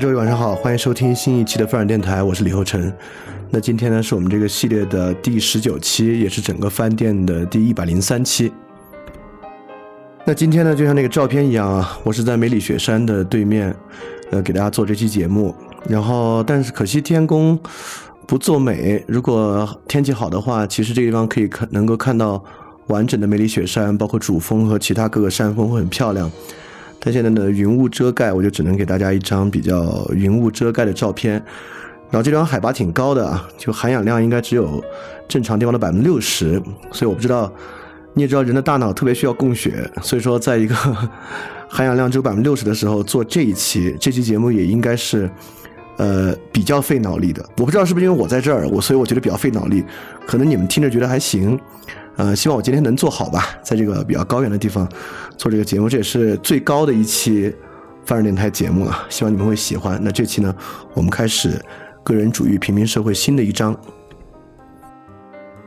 各位晚上好，欢迎收听新一期的翻转电台，我是李厚成。那今天呢，是我们这个系列的第十九期，也是整个翻店的第一百零三期。那今天呢，就像那个照片一样啊，我是在梅里雪山的对面，呃，给大家做这期节目。然后，但是可惜天公不作美，如果天气好的话，其实这个地方可以看，能够看到完整的梅里雪山，包括主峰和其他各个山峰会很漂亮。但现在呢，云雾遮盖，我就只能给大家一张比较云雾遮盖的照片。然后这张海拔挺高的啊，就含氧量应该只有正常地方的百分之六十，所以我不知道，你也知道人的大脑特别需要供血，所以说在一个 含氧量只有百分之六十的时候做这一期这期节目也应该是呃比较费脑力的。我不知道是不是因为我在这儿，我所以我觉得比较费脑力，可能你们听着觉得还行。呃，希望我今天能做好吧，在这个比较高原的地方做这个节目，这也是最高的一期范儿电台节目了，希望你们会喜欢。那这期呢，我们开始个人主义平民社会新的一章。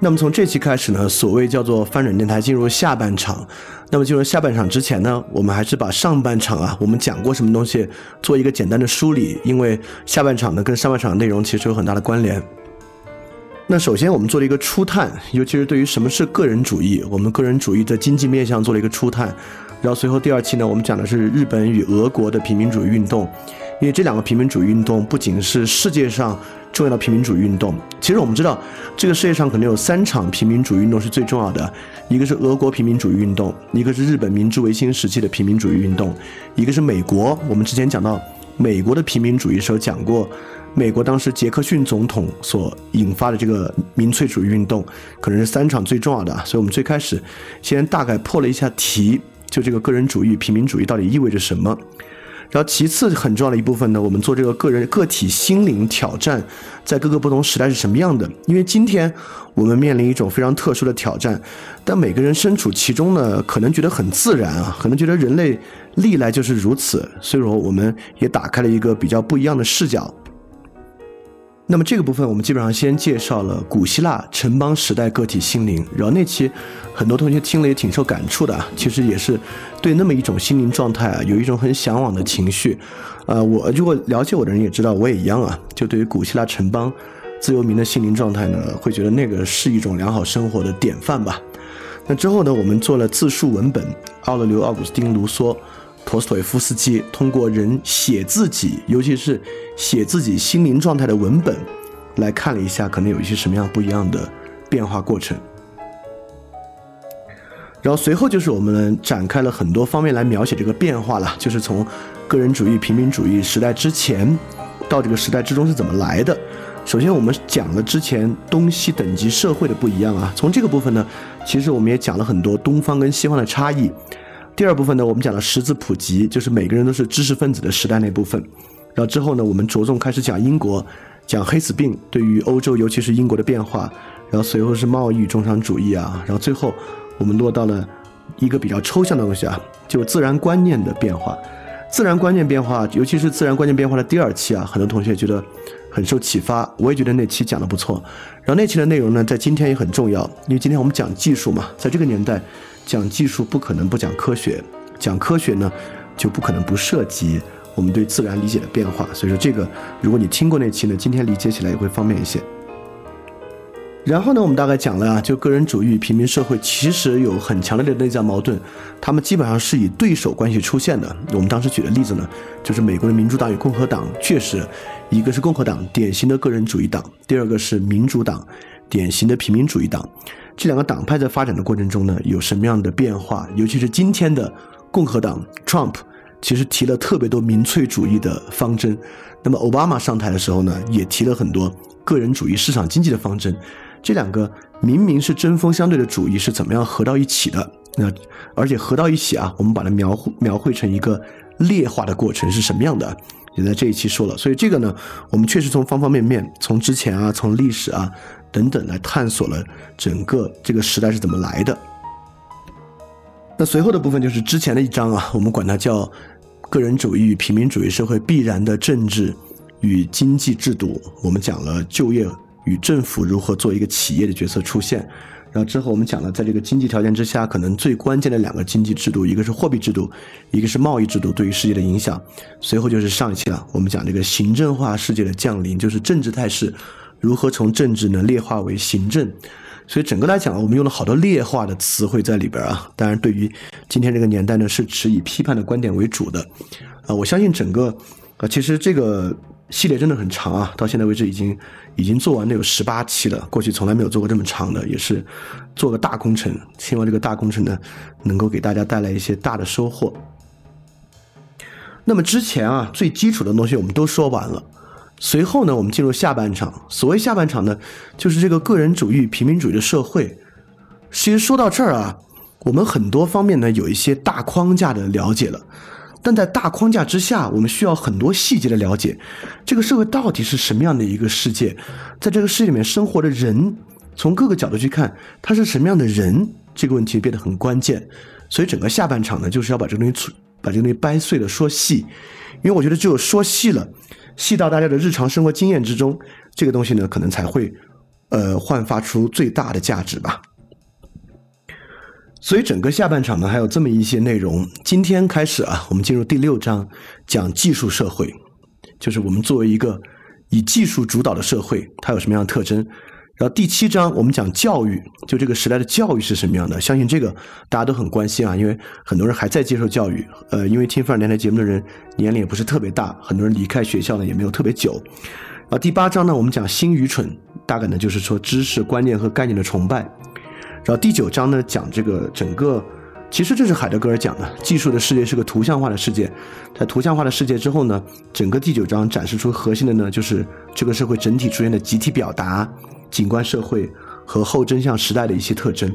那么从这期开始呢，所谓叫做翻转电台进入下半场。那么进入下半场之前呢，我们还是把上半场啊，我们讲过什么东西做一个简单的梳理，因为下半场呢跟上半场内容其实有很大的关联。那首先，我们做了一个初探，尤其是对于什么是个人主义，我们个人主义的经济面向做了一个初探。然后随后第二期呢，我们讲的是日本与俄国的平民主义运动，因为这两个平民主义运动不仅是世界上重要的平民主义运动，其实我们知道这个世界上可能有三场平民主义运动是最重要的，一个是俄国平民主义运动，一个是日本明治维新时期的平民主义运动，一个是美国。我们之前讲到美国的平民主义时候讲过。美国当时杰克逊总统所引发的这个民粹主义运动，可能是三场最重要的。所以，我们最开始先大概破了一下题，就这个个人主义、平民主义到底意味着什么。然后，其次很重要的一部分呢，我们做这个个人个体心灵挑战，在各个不同时代是什么样的？因为今天我们面临一种非常特殊的挑战，但每个人身处其中呢，可能觉得很自然啊，可能觉得人类历来就是如此。所以说，我们也打开了一个比较不一样的视角。那么这个部分，我们基本上先介绍了古希腊城邦时代个体心灵，然后那期很多同学听了也挺受感触的，其实也是对那么一种心灵状态啊，有一种很向往的情绪。呃，我如果了解我的人也知道，我也一样啊，就对于古希腊城邦自由民的心灵状态呢，会觉得那个是一种良好生活的典范吧。那之后呢，我们做了自述文本，奥勒留、奥古斯丁、卢梭、陀思妥耶夫斯基，通过人写自己，尤其是写自己心灵状态的文本，来看了一下，可能有一些什么样不一样的变化过程。然后随后就是我们展开了很多方面来描写这个变化了，就是从个人主义、平民主义时代之前，到这个时代之中是怎么来的。首先我们讲了之前东西等级社会的不一样啊，从这个部分呢，其实我们也讲了很多东方跟西方的差异。第二部分呢，我们讲了识字普及，就是每个人都是知识分子的时代那部分。然后之后呢，我们着重开始讲英国，讲黑死病对于欧洲，尤其是英国的变化。然后随后是贸易与中产主义啊，然后最后。我们落到了一个比较抽象的东西啊，就自然观念的变化。自然观念变化，尤其是自然观念变化的第二期啊，很多同学觉得很受启发。我也觉得那期讲的不错。然后那期的内容呢，在今天也很重要，因为今天我们讲技术嘛，在这个年代讲技术不可能不讲科学，讲科学呢就不可能不涉及我们对自然理解的变化。所以说这个，如果你听过那期呢，今天理解起来也会方便一些。然后呢，我们大概讲了啊，就个人主义平民社会其实有很强烈的内在矛盾，他们基本上是以对手关系出现的。我们当时举的例子呢，就是美国的民主党与共和党，确实，一个是共和党，典型的个人主义党；第二个是民主党，典型的平民主义党。这两个党派在发展的过程中呢，有什么样的变化？尤其是今天的共和党，Trump 其实提了特别多民粹主义的方针，那么奥巴马上台的时候呢，也提了很多个人主义市场经济的方针。这两个明明是针锋相对的主义是怎么样合到一起的？那而且合到一起啊，我们把它描绘描绘成一个劣化的过程是什么样的？也在这一期说了。所以这个呢，我们确实从方方面面，从之前啊，从历史啊等等来探索了整个这个时代是怎么来的。那随后的部分就是之前的一章啊，我们管它叫个人主义与平民主义社会必然的政治与经济制度。我们讲了就业。与政府如何做一个企业的角色出现，然后之后我们讲了，在这个经济条件之下，可能最关键的两个经济制度，一个是货币制度，一个是贸易制度对于世界的影响。随后就是上一期了，我们讲这个行政化世界的降临，就是政治态势如何从政治呢劣化为行政。所以整个来讲，我们用了好多劣化的词汇在里边啊。当然，对于今天这个年代呢，是持以批判的观点为主的。啊，我相信整个啊，其实这个。系列真的很长啊，到现在为止已经已经做完了有十八期了。过去从来没有做过这么长的，也是做个大工程。希望这个大工程呢，能够给大家带来一些大的收获。那么之前啊，最基础的东西我们都说完了。随后呢，我们进入下半场。所谓下半场呢，就是这个个人主义、平民主义的社会。其实说到这儿啊，我们很多方面呢有一些大框架的了解了。但在大框架之下，我们需要很多细节的了解。这个社会到底是什么样的一个世界？在这个世界里面生活的人，从各个角度去看，他是什么样的人？这个问题变得很关键。所以整个下半场呢，就是要把这个东西把这个东西掰碎了说细。因为我觉得只有说细了，细到大家的日常生活经验之中，这个东西呢，可能才会呃焕发出最大的价值吧。所以整个下半场呢，还有这么一些内容。今天开始啊，我们进入第六章，讲技术社会，就是我们作为一个以技术主导的社会，它有什么样的特征。然后第七章我们讲教育，就这个时代的教育是什么样的。相信这个大家都很关心啊，因为很多人还在接受教育。呃，因为听范儿电台节目的人年龄也不是特别大，很多人离开学校呢也没有特别久。啊，第八章呢，我们讲新愚蠢，大概呢就是说知识观念和概念的崇拜。然后第九章呢，讲这个整个，其实这是海德格尔讲的，技术的世界是个图像化的世界，在图像化的世界之后呢，整个第九章展示出核心的呢，就是这个社会整体出现的集体表达、景观社会和后真相时代的一些特征。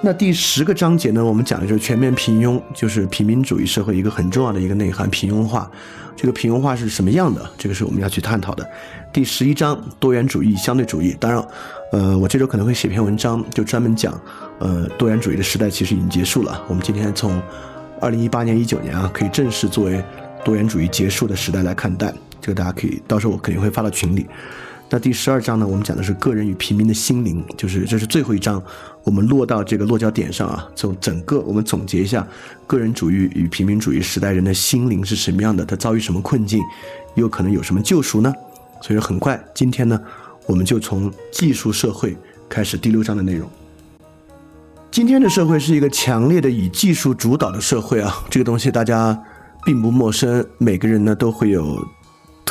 那第十个章节呢，我们讲的就是全面平庸，就是平民主义社会一个很重要的一个内涵——平庸化。这个平庸化是什么样的？这个是我们要去探讨的。第十一章多元主义、相对主义。当然，呃，我这周可能会写篇文章，就专门讲，呃，多元主义的时代其实已经结束了。我们今天从二零一八年、一九年啊，可以正式作为多元主义结束的时代来看待。这个大家可以到时候我肯定会发到群里。那第十二章呢，我们讲的是个人与平民的心灵，就是这是最后一章，我们落到这个落脚点上啊。从整个我们总结一下，个人主义与平民主义时代人的心灵是什么样的？他遭遇什么困境？又可能有什么救赎呢？所以说很快，今天呢，我们就从技术社会开始第六章的内容。今天的社会是一个强烈的以技术主导的社会啊，这个东西大家并不陌生，每个人呢都会有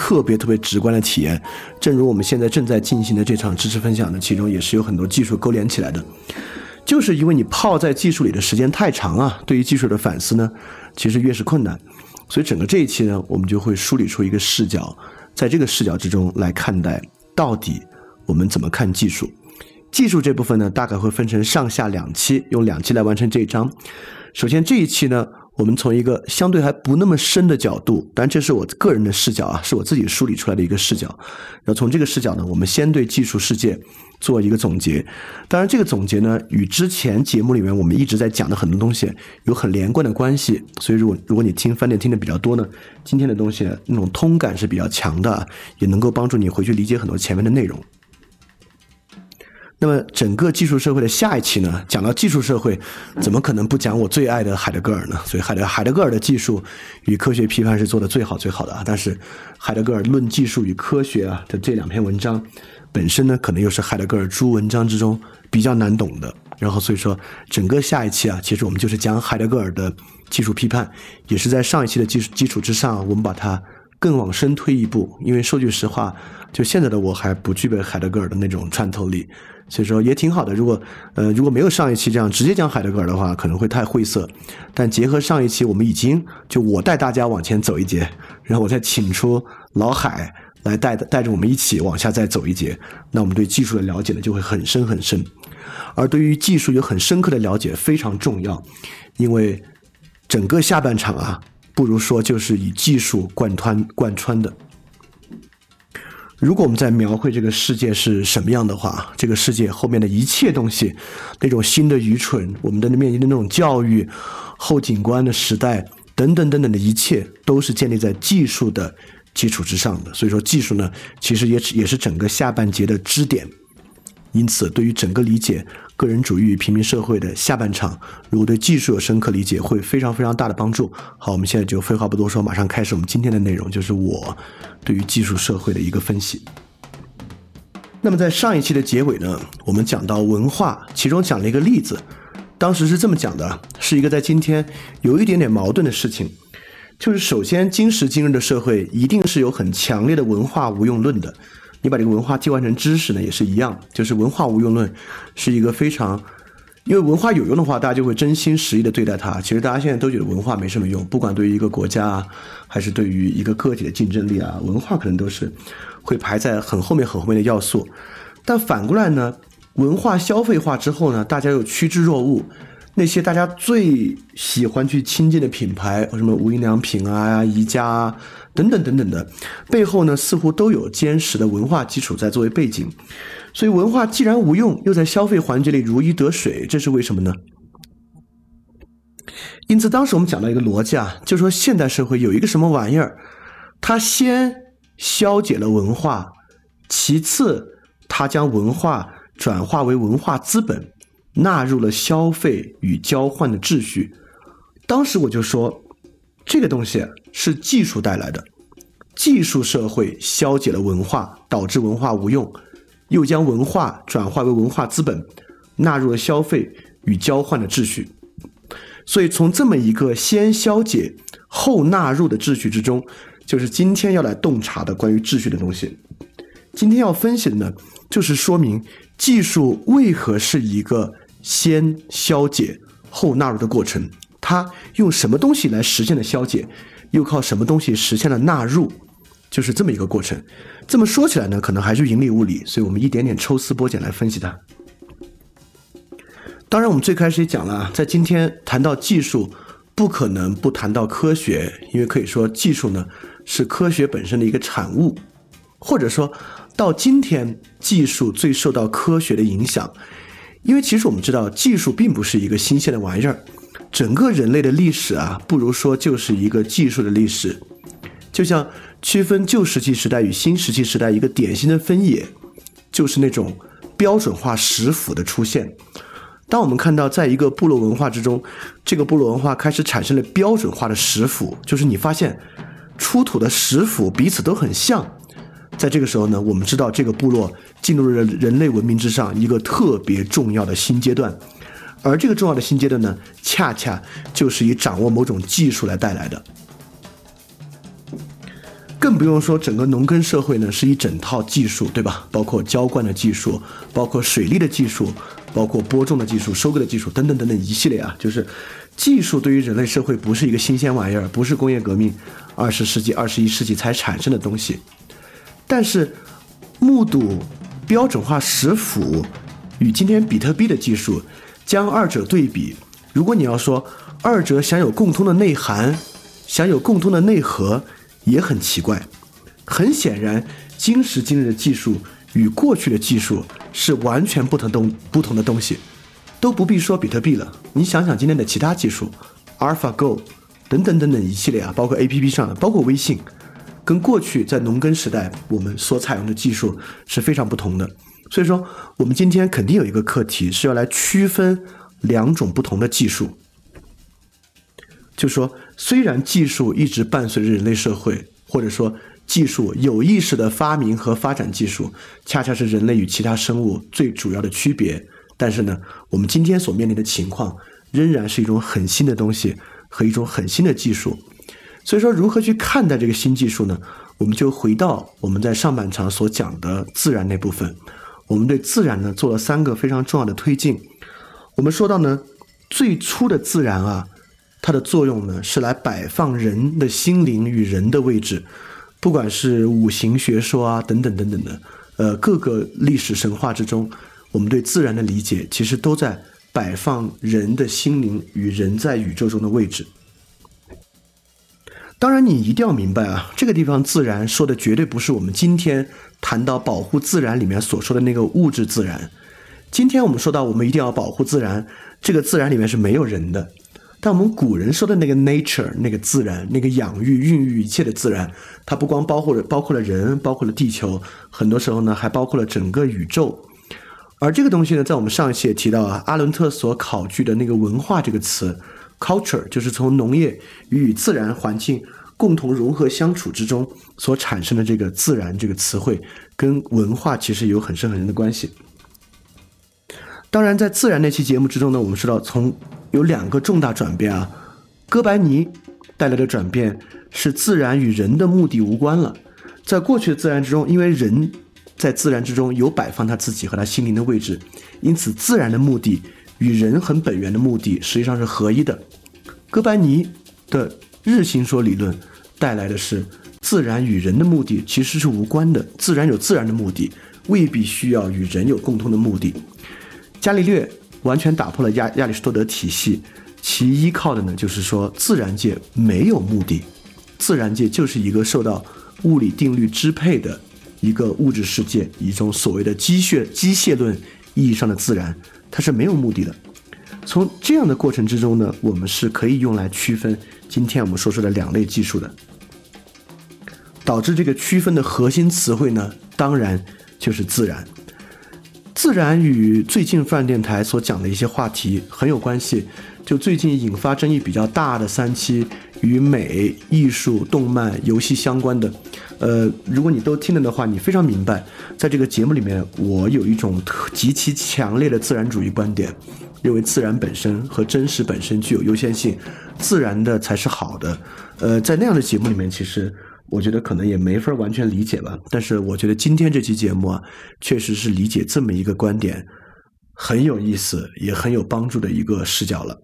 特别特别直观的体验。正如我们现在正在进行的这场知识分享呢，其中也是有很多技术勾连起来的。就是因为你泡在技术里的时间太长啊，对于技术的反思呢，其实越是困难。所以整个这一期呢，我们就会梳理出一个视角，在这个视角之中来看待到底我们怎么看技术。技术这部分呢，大概会分成上下两期，用两期来完成这一章。首先这一期呢，我们从一个相对还不那么深的角度，当然这是我个人的视角啊，是我自己梳理出来的一个视角。然后从这个视角呢，我们先对技术世界做一个总结。当然这个总结呢，与之前节目里面我们一直在讲的很多东西有很连贯的关系。所以如果如果你听饭店听的比较多呢，今天的东西那种通感是比较强的，也能够帮助你回去理解很多前面的内容。那么，整个技术社会的下一期呢，讲到技术社会，怎么可能不讲我最爱的海德格尔呢？所以，海德海德格尔的技术与科学批判是做的最好最好的啊。但是，海德格尔论技术与科学啊的这两篇文章，本身呢，可能又是海德格尔诸文章之中比较难懂的。然后，所以说，整个下一期啊，其实我们就是讲海德格尔的技术批判，也是在上一期的基础基础之上，我们把它更往深推一步。因为说句实话，就现在的我还不具备海德格尔的那种穿透力。所以说也挺好的。如果呃如果没有上一期这样直接讲海德格尔的话，可能会太晦涩。但结合上一期，我们已经就我带大家往前走一节，然后我再请出老海来带带着我们一起往下再走一节。那我们对技术的了解呢就会很深很深。而对于技术有很深刻的了解非常重要，因为整个下半场啊，不如说就是以技术贯穿贯穿的。如果我们在描绘这个世界是什么样的话，这个世界后面的一切东西，那种新的愚蠢，我们的面临的那种教育、后景观的时代等等等等的一切，都是建立在技术的基础之上的。所以说，技术呢，其实也也是整个下半节的支点。因此，对于整个理解个人主义与平民社会的下半场，如果对技术有深刻理解，会非常非常大的帮助。好，我们现在就废话不多说，马上开始我们今天的内容，就是我对于技术社会。的一个分析。那么在上一期的结尾呢，我们讲到文化，其中讲了一个例子，当时是这么讲的，是一个在今天有一点点矛盾的事情，就是首先今时今日的社会。一定是有很强烈的文化无用论的。你把这个文化替换成知识呢，也是一样，就是文化无用论是一个非常，因为文化有用的话，大家就会真心实意的对待它。其实大家现在都觉得文化没什么用，不管对于一个国家，还是对于一个个体的竞争力啊，文化可能都是会排在很后面很后面的要素。但反过来呢，文化消费化之后呢，大家又趋之若鹜，那些大家最喜欢去亲近的品牌，什么无印良品啊、宜家。啊。等等等等的背后呢，似乎都有坚实的文化基础在作为背景，所以文化既然无用，又在消费环节里如鱼得水，这是为什么呢？因此，当时我们讲到一个逻辑啊，就说现代社会有一个什么玩意儿，它先消解了文化，其次它将文化转化为文化资本，纳入了消费与交换的秩序。当时我就说。这个东西是技术带来的，技术社会消解了文化，导致文化无用，又将文化转化为文化资本，纳入了消费与交换的秩序。所以，从这么一个先消解后纳入的秩序之中，就是今天要来洞察的关于秩序的东西。今天要分析的呢，就是说明技术为何是一个先消解后纳入的过程。它用什么东西来实现的消解，又靠什么东西实现了纳入，就是这么一个过程。这么说起来呢，可能还是云里雾里，所以我们一点点抽丝剥茧来分析它。当然，我们最开始也讲了，在今天谈到技术，不可能不谈到科学，因为可以说技术呢是科学本身的一个产物，或者说到今天，技术最受到科学的影响，因为其实我们知道，技术并不是一个新鲜的玩意儿。整个人类的历史啊，不如说就是一个技术的历史。就像区分旧石器时代与新石器时代一个典型的分野，就是那种标准化石斧的出现。当我们看到在一个部落文化之中，这个部落文化开始产生了标准化的石斧，就是你发现出土的石斧彼此都很像。在这个时候呢，我们知道这个部落进入了人类文明之上一个特别重要的新阶段。而这个重要的新阶段呢，恰恰就是以掌握某种技术来带来的。更不用说整个农耕社会呢，是一整套技术，对吧？包括浇灌的技术，包括水利的技术，包括播种的技术、收割的技术等等等等一系列啊，就是技术对于人类社会不是一个新鲜玩意儿，不是工业革命二十世纪、二十一世纪才产生的东西。但是目睹标准化食谱与今天比特币的技术，将二者对比，如果你要说二者想有共通的内涵，想有共通的内核。也很奇怪，很显然，今时今日的技术与过去的技术是完全不同东不同的东西，都不必说比特币了。你想想今天的其他技术，AlphaGo 等等等等一系列啊，包括 APP 上的，包括微信，跟过去在农耕时代我们所采用的技术是非常不同的。所以说，我们今天肯定有一个课题是要来区分两种不同的技术。就说，虽然技术一直伴随着人类社会，或者说技术有意识的发明和发展技术，恰恰是人类与其他生物最主要的区别。但是呢，我们今天所面临的情况，仍然是一种很新的东西和一种很新的技术。所以说，如何去看待这个新技术呢？我们就回到我们在上半场所讲的自然那部分。我们对自然呢做了三个非常重要的推进。我们说到呢，最初的自然啊。它的作用呢，是来摆放人的心灵与人的位置，不管是五行学说啊，等等等等的，呃，各个历史神话之中，我们对自然的理解，其实都在摆放人的心灵与人在宇宙中的位置。当然，你一定要明白啊，这个地方自然说的绝对不是我们今天谈到保护自然里面所说的那个物质自然。今天我们说到，我们一定要保护自然，这个自然里面是没有人的。但我们古人说的那个 nature，那个自然，那个养育、孕育一切的自然，它不光包括了包括了人，包括了地球，很多时候呢还包括了整个宇宙。而这个东西呢，在我们上一期也提到啊，阿伦特所考据的那个文化这个词，culture，就是从农业与自然环境共同融合相处之中所产生的这个自然这个词汇，跟文化其实有很深很深的关系。当然，在自然那期节目之中呢，我们说到从有两个重大转变啊，哥白尼带来的转变是自然与人的目的无关了。在过去的自然之中，因为人在自然之中有摆放他自己和他心灵的位置，因此自然的目的与人很本源的目的实际上是合一的。哥白尼的日心说理论带来的是自然与人的目的其实是无关的，自然有自然的目的，未必需要与人有共同的目的。伽利略。完全打破了亚亚里士多德体系，其依靠的呢，就是说自然界没有目的，自然界就是一个受到物理定律支配的一个物质世界，一种所谓的机械机械论意义上的自然，它是没有目的的。从这样的过程之中呢，我们是可以用来区分今天我们说出的两类技术的，导致这个区分的核心词汇呢，当然就是自然。自然与最近泛电台所讲的一些话题很有关系。就最近引发争议比较大的三期与美、艺术、动漫、游戏相关的，呃，如果你都听了的话，你非常明白，在这个节目里面，我有一种极其强烈的自然主义观点，认为自然本身和真实本身具有优先性，自然的才是好的。呃，在那样的节目里面，其实。我觉得可能也没法完全理解吧，但是我觉得今天这期节目啊，确实是理解这么一个观点很有意思，也很有帮助的一个视角了。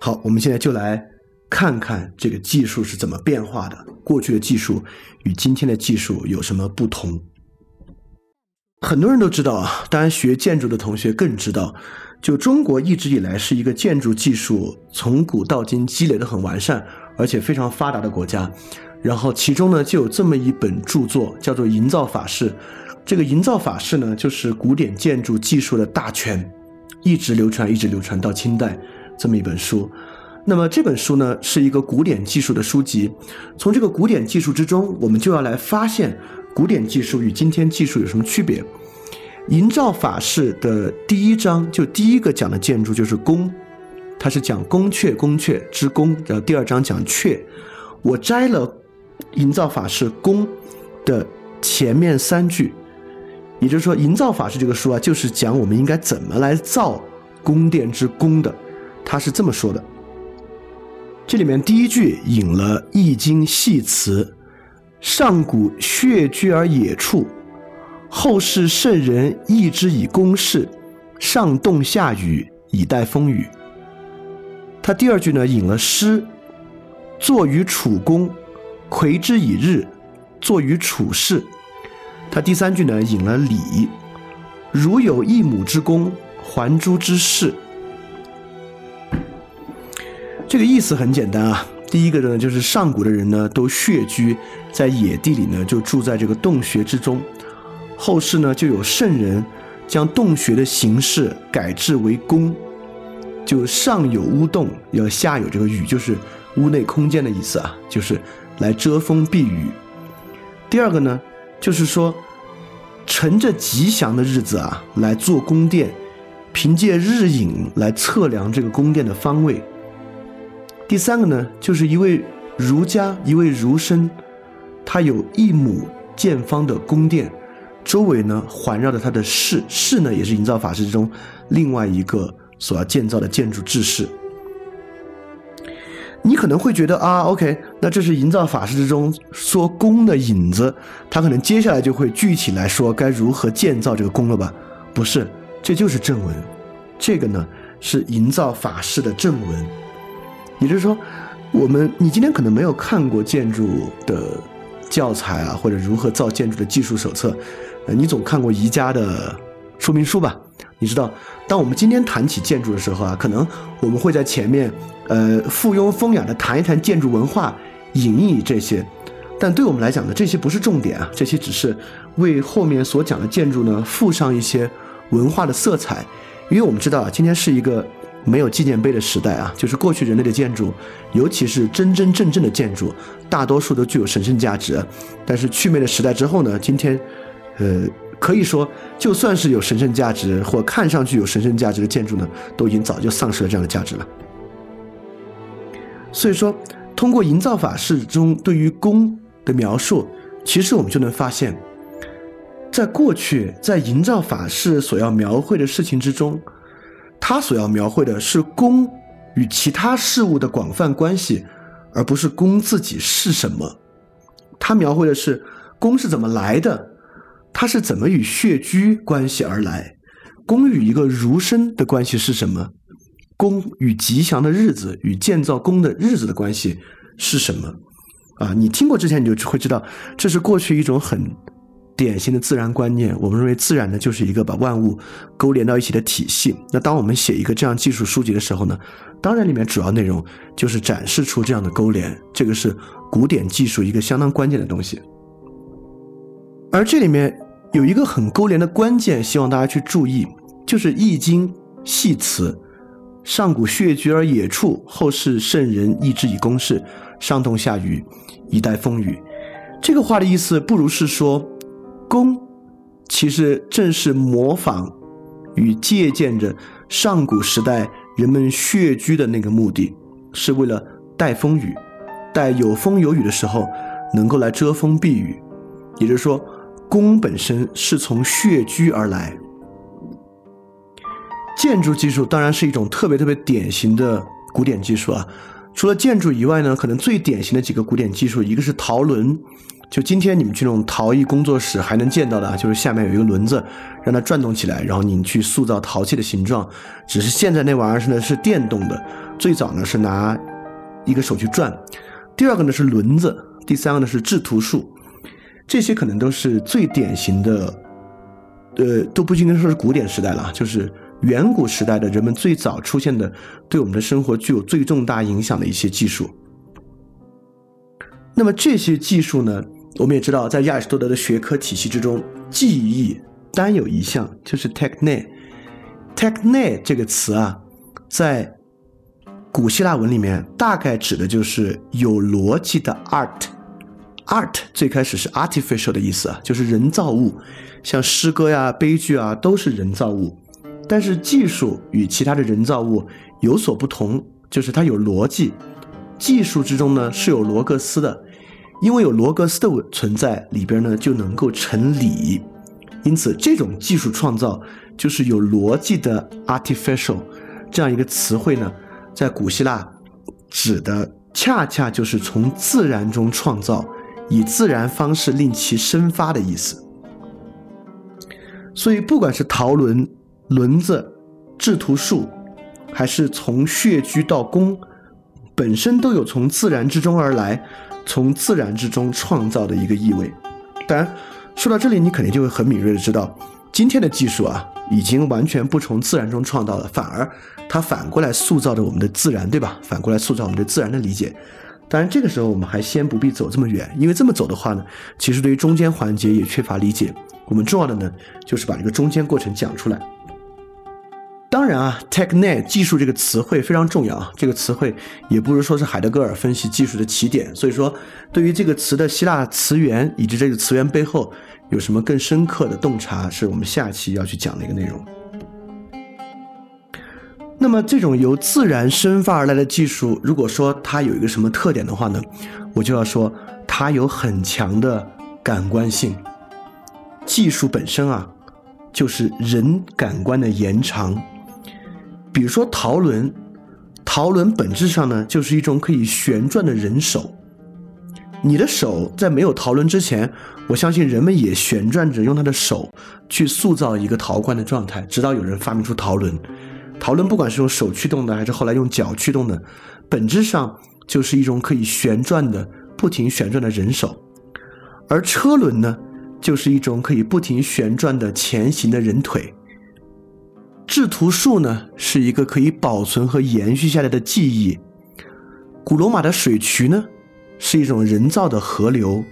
好，我们现在就来看看这个技术是怎么变化的，过去的技术与今天的技术有什么不同。很多人都知道啊，当然学建筑的同学更知道，就中国一直以来是一个建筑技术从古到今积累的很完善，而且非常发达的国家。然后其中呢，就有这么一本著作，叫做《营造法式》。这个《营造法式》呢，就是古典建筑技术的大全，一直流传，一直流传到清代这么一本书。那么这本书呢，是一个古典技术的书籍。从这个古典技术之中，我们就要来发现古典技术与今天技术有什么区别。《营造法式》的第一章就第一个讲的建筑就是宫，它是讲宫阙，宫阙之宫。然后第二章讲阙，我摘了。营造法式宫的前面三句，也就是说，营造法式这个书啊，就是讲我们应该怎么来造宫殿之宫的，他是这么说的。这里面第一句引了《易经》系辞：“上古穴居而野处，后世圣人易之以公事，上冻下雨，以待风雨。”他第二句呢引了诗：“坐于楚宫，魁之以日，坐于处室。”他第三句呢引了礼：“如有一亩之功，还诸之事。”这个意思很简单啊。第一个呢，就是上古的人呢都穴居在野地里呢，就住在这个洞穴之中。后世呢就有圣人将洞穴的形式改制为宫，就上有屋洞，要下有这个雨，就是屋内空间的意思啊，就是来遮风避雨。第二个呢，就是说乘着吉祥的日子啊来做宫殿，凭借日影来测量这个宫殿的方位。第三个呢，就是一位儒家，一位儒生，他有一亩见方的宫殿，周围呢环绕着他的室，室呢也是营造法式之中另外一个所要建造的建筑制式。你可能会觉得啊，OK，那这是营造法式之中说宫的影子，他可能接下来就会具体来说该如何建造这个宫了吧？不是，这就是正文，这个呢是营造法式的正文。也就是说，我们你今天可能没有看过建筑的教材啊，或者如何造建筑的技术手册，呃，你总看过宜家的说明书吧？你知道，当我们今天谈起建筑的时候啊，可能我们会在前面，呃，附庸风雅的谈一谈建筑文化，隐逸这些，但对我们来讲呢，这些不是重点啊，这些只是为后面所讲的建筑呢附上一些文化的色彩，因为我们知道啊，今天是一个。没有纪念碑的时代啊，就是过去人类的建筑，尤其是真真正正的建筑，大多数都具有神圣价值。但是祛魅的时代之后呢，今天，呃，可以说就算是有神圣价值或看上去有神圣价值的建筑呢，都已经早就丧失了这样的价值了。所以说，通过营造法式中对于宫的描述，其实我们就能发现，在过去在营造法式所要描绘的事情之中。他所要描绘的是宫与其他事物的广泛关系，而不是宫自己是什么。他描绘的是宫是怎么来的，它是怎么与穴居关系而来，宫与一个儒生的关系是什么，宫与吉祥的日子与建造宫的日子的关系是什么？啊，你听过之前你就会知道，这是过去一种很。典型的自然观念，我们认为自然呢就是一个把万物勾连到一起的体系。那当我们写一个这样技术书籍的时候呢，当然里面主要内容就是展示出这样的勾连，这个是古典技术一个相当关键的东西。而这里面有一个很勾连的关键，希望大家去注意，就是《易经》系辞：“上古穴居而野处，后世圣人易之以公事，上冻下雨，以待风雨。”这个话的意思不如是说。宫，其实正是模仿与借鉴着上古时代人们穴居的那个目的，是为了待风雨，待有风有雨的时候能够来遮风避雨。也就是说，弓本身是从穴居而来。建筑技术当然是一种特别特别典型的古典技术啊。除了建筑以外呢，可能最典型的几个古典技术，一个是陶轮。就今天你们去那种陶艺工作室还能见到的啊，就是下面有一个轮子，让它转动起来，然后你去塑造陶器的形状。只是现在那玩意儿是呢是电动的，最早呢是拿一个手去转。第二个呢是轮子，第三个呢是制图术，这些可能都是最典型的，呃，都不应该说是古典时代了，就是远古时代的人们最早出现的，对我们的生活具有最重大影响的一些技术。那么这些技术呢？我们也知道，在亚里士多德的学科体系之中，技艺单有一项，就是 techne。techne 这个词啊，在古希腊文里面，大概指的就是有逻辑的 art。Art 最开始是 artificial 的意思啊，就是人造物，像诗歌呀、悲剧啊，都是人造物。但是技术与其他的人造物有所不同，就是它有逻辑。技术之中呢，是有罗格斯的。因为有罗格斯的存在，里边呢就能够成理，因此这种技术创造就是有逻辑的 artificial，这样一个词汇呢，在古希腊指的恰恰就是从自然中创造，以自然方式令其生发的意思。所以，不管是陶轮、轮子、制图术，还是从穴居到弓，本身都有从自然之中而来，从自然之中创造的一个意味。当然，说到这里，你肯定就会很敏锐的知道，今天的技术啊，已经完全不从自然中创造了，反而它反过来塑造着我们的自然，对吧？反过来塑造我们对自然的理解。当然，这个时候我们还先不必走这么远，因为这么走的话呢，其实对于中间环节也缺乏理解。我们重要的呢，就是把这个中间过程讲出来。当然啊，techne 技术这个词汇非常重要啊，这个词汇也不是说是海德格尔分析技术的起点。所以说，对于这个词的希腊词源以及这个词源背后有什么更深刻的洞察，是我们下期要去讲的一个内容。那么，这种由自然生发而来的技术，如果说它有一个什么特点的话呢，我就要说它有很强的感官性。技术本身啊，就是人感官的延长。比如说陶轮，陶轮本质上呢，就是一种可以旋转的人手。你的手在没有陶轮之前，我相信人们也旋转着，用他的手去塑造一个陶罐的状态，直到有人发明出陶轮。陶轮不管是用手驱动的，还是后来用脚驱动的，本质上就是一种可以旋转的、不停旋转的人手。而车轮呢？就是一种可以不停旋转的前行的人腿。制图术呢，是一个可以保存和延续下来的记忆。古罗马的水渠呢，是一种人造的河流。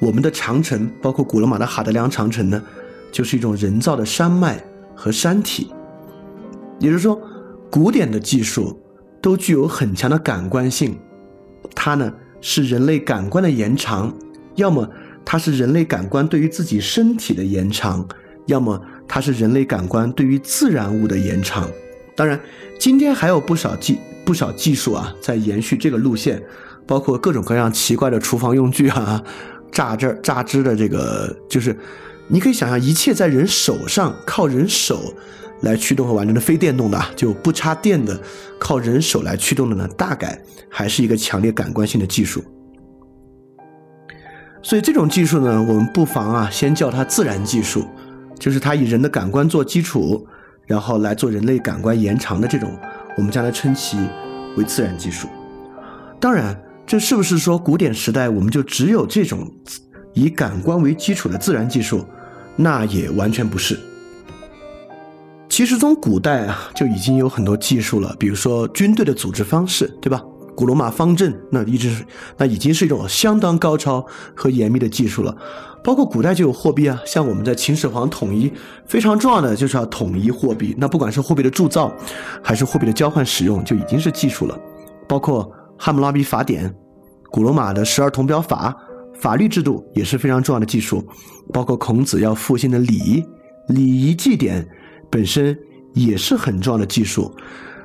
我们的长城，包括古罗马的哈德良长城呢，就是一种人造的山脉和山体。也就是说，古典的技术都具有很强的感官性，它呢是人类感官的延长，要么。它是人类感官对于自己身体的延长，要么它是人类感官对于自然物的延长。当然，今天还有不少技不少技术啊，在延续这个路线，包括各种各样奇怪的厨房用具啊，榨汁榨汁的这个，就是你可以想象，一切在人手上靠人手来驱动和完成的非电动的，就不插电的，靠人手来驱动的呢，大概还是一个强烈感官性的技术。所以这种技术呢，我们不妨啊，先叫它自然技术，就是它以人的感官做基础，然后来做人类感官延长的这种，我们将来称其为自然技术。当然，这是不是说古典时代我们就只有这种以感官为基础的自然技术？那也完全不是。其实从古代啊就已经有很多技术了，比如说军队的组织方式，对吧？古罗马方阵，那一直是，那已经是一种相当高超和严密的技术了。包括古代就有货币啊，像我们在秦始皇统一，非常重要的就是要统一货币。那不管是货币的铸造，还是货币的交换使用，就已经是技术了。包括汉谟拉比法典，古罗马的十二铜表法，法律制度也是非常重要的技术。包括孔子要复兴的礼，礼仪祭典本身也是很重要的技术。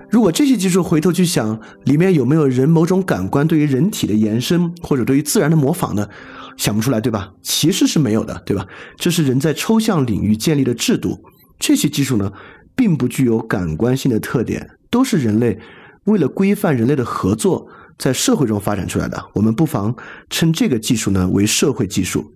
如果这些技术回头去想，里面有没有人某种感官对于人体的延伸，或者对于自然的模仿呢？想不出来，对吧？其实是没有的，对吧？这是人在抽象领域建立的制度。这些技术呢，并不具有感官性的特点，都是人类为了规范人类的合作，在社会中发展出来的。我们不妨称这个技术呢为社会技术。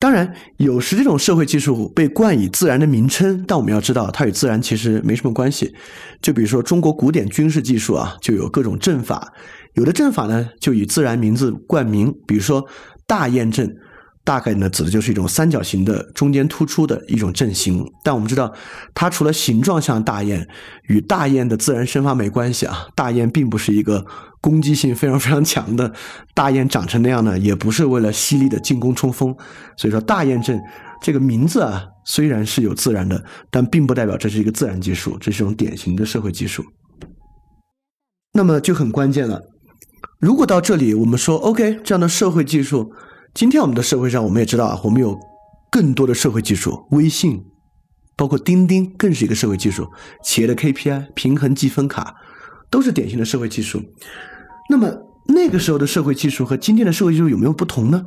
当然，有时这种社会技术被冠以自然的名称，但我们要知道，它与自然其实没什么关系。就比如说中国古典军事技术啊，就有各种阵法，有的阵法呢就以自然名字冠名，比如说大雁阵。大概呢，指的就是一种三角形的中间突出的一种阵型。但我们知道，它除了形状像大雁，与大雁的自然生发没关系啊。大雁并不是一个攻击性非常非常强的大雁，长成那样呢，也不是为了犀利的进攻冲锋。所以说，大雁阵这个名字啊，虽然是有自然的，但并不代表这是一个自然技术，这是一种典型的社会技术。那么就很关键了。如果到这里我们说 OK，这样的社会技术。今天我们的社会上，我们也知道啊，我们有更多的社会技术，微信，包括钉钉，更是一个社会技术。企业的 KPI、平衡积分卡，都是典型的社会技术。那么那个时候的社会技术和今天的社会技术有没有不同呢？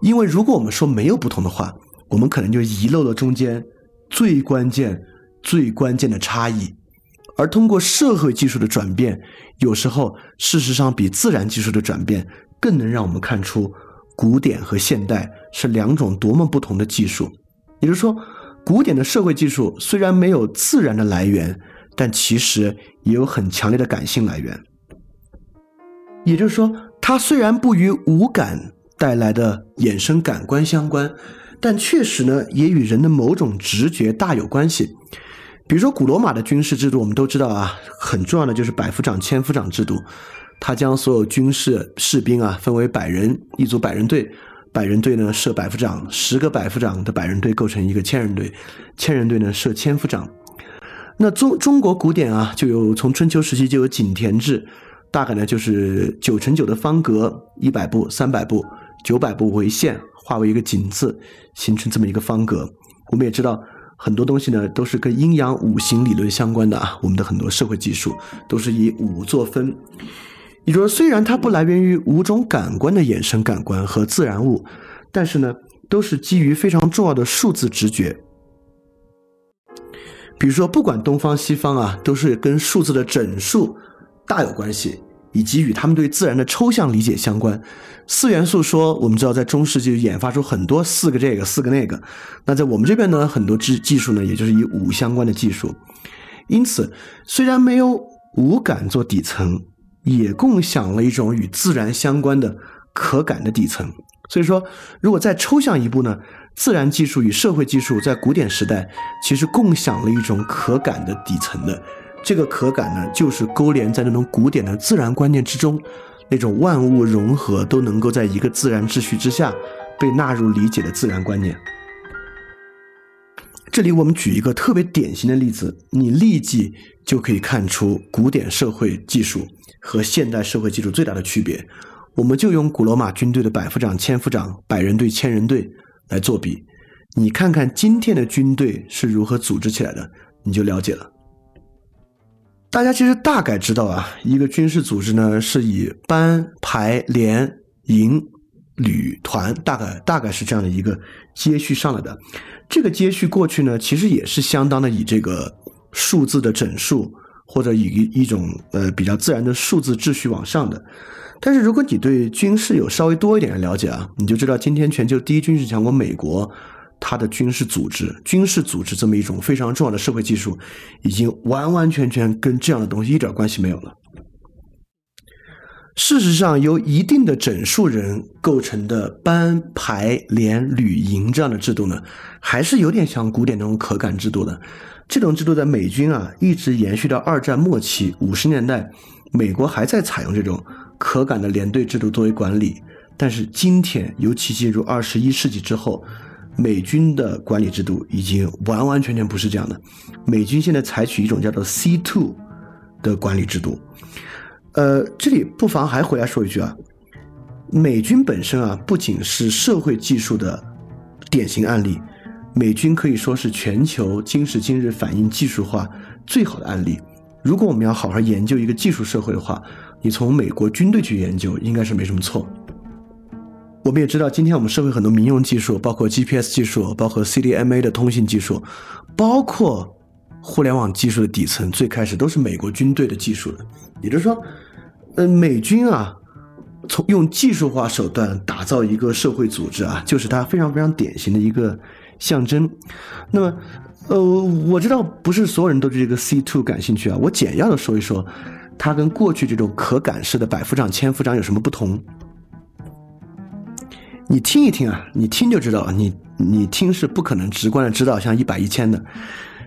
因为如果我们说没有不同的话，我们可能就遗漏了中间最关键、最关键的差异。而通过社会技术的转变，有时候事实上比自然技术的转变更能让我们看出古典和现代是两种多么不同的技术。也就是说，古典的社会技术虽然没有自然的来源，但其实也有很强烈的感性来源。也就是说，它虽然不与五感带来的衍生感官相关，但确实呢，也与人的某种直觉大有关系。比如说，古罗马的军事制度，我们都知道啊，很重要的就是百夫长、千夫长制度。他将所有军事士兵啊分为百人一组百人队，百人队呢设百夫长，十个百夫长的百人队构成一个千人队，千人队呢设千夫长。那中中国古典啊，就有从春秋时期就有井田制，大概呢就是九乘九的方格，一百步、三百步、九百步为线，画为一个井字，形成这么一个方格。我们也知道。很多东西呢，都是跟阴阳五行理论相关的啊。我们的很多社会技术都是以五作分。也就是说，虽然它不来源于五种感官的衍生感官和自然物，但是呢，都是基于非常重要的数字直觉。比如说，不管东方西方啊，都是跟数字的整数大有关系。以及与他们对自然的抽象理解相关。四元素说，我们知道在中世纪演发出很多四个这个四个那个。那在我们这边呢，很多技技术呢，也就是以五相关的技术。因此，虽然没有五感做底层，也共享了一种与自然相关的可感的底层。所以说，如果再抽象一步呢，自然技术与社会技术在古典时代其实共享了一种可感的底层的。这个可感呢，就是勾连在那种古典的自然观念之中，那种万物融合都能够在一个自然秩序之下被纳入理解的自然观念。这里我们举一个特别典型的例子，你立即就可以看出古典社会技术和现代社会技术最大的区别。我们就用古罗马军队的百夫长、千夫长、百人队、千人队来作比，你看看今天的军队是如何组织起来的，你就了解了。大家其实大概知道啊，一个军事组织呢是以班、排、连、营、旅、团，大概大概是这样的一个接续上来的。这个接续过去呢，其实也是相当的以这个数字的整数或者以一种呃比较自然的数字秩序往上的。但是如果你对军事有稍微多一点的了解啊，你就知道今天全球第一军事强国美国。它的军事组织、军事组织这么一种非常重要的社会技术，已经完完全全跟这样的东西一点关系没有了。事实上，由一定的整数人构成的班、排、连、旅、营这样的制度呢，还是有点像古典那种可感制度的。这种制度在美军啊，一直延续到二战末期，五十年代，美国还在采用这种可感的连队制度作为管理。但是今天，尤其进入二十一世纪之后。美军的管理制度已经完完全全不是这样的。美军现在采取一种叫做 C two 的管理制度。呃，这里不妨还回来说一句啊，美军本身啊，不仅是社会技术的典型案例，美军可以说是全球今时今日反映技术化最好的案例。如果我们要好好研究一个技术社会的话，你从美国军队去研究，应该是没什么错。我们也知道，今天我们社会很多民用技术，包括 GPS 技术，包括 CDMA 的通信技术，包括互联网技术的底层，最开始都是美国军队的技术的。也就是说，呃，美军啊，从用技术化手段打造一个社会组织啊，就是它非常非常典型的一个象征。那么，呃，我知道不是所有人都对这个 C two 感兴趣啊，我简要的说一说，它跟过去这种可感式的百夫长、千夫长有什么不同。你听一听啊，你听就知道，你你听是不可能直观的知道像一百一千的。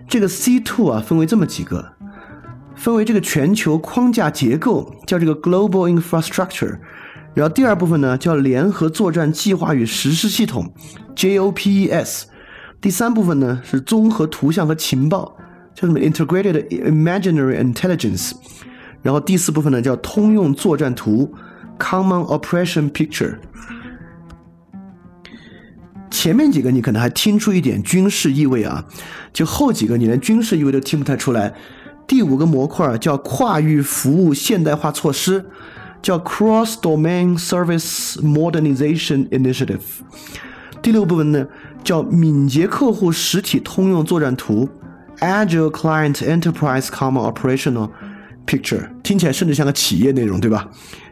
这个 C two 啊，分为这么几个，分为这个全球框架结构，叫这个 Global Infrastructure。然后第二部分呢，叫联合作战计划与实施系统，JOPES。第三部分呢，是综合图像和情报，叫什么 Integrated Imaginary Intelligence。然后第四部分呢，叫通用作战图，Common Operation Picture。前面几个你可能还听出一点军事意味啊，就后几个你连军事意味都听不太出来。第五个模块叫跨域服务现代化措施，叫 Cross Domain Service Modernization Initiative。第六部分呢叫敏捷客户实体通用作战图 Agile Client Enterprise Common Operational Picture，听起来甚至像个企业内容，对吧？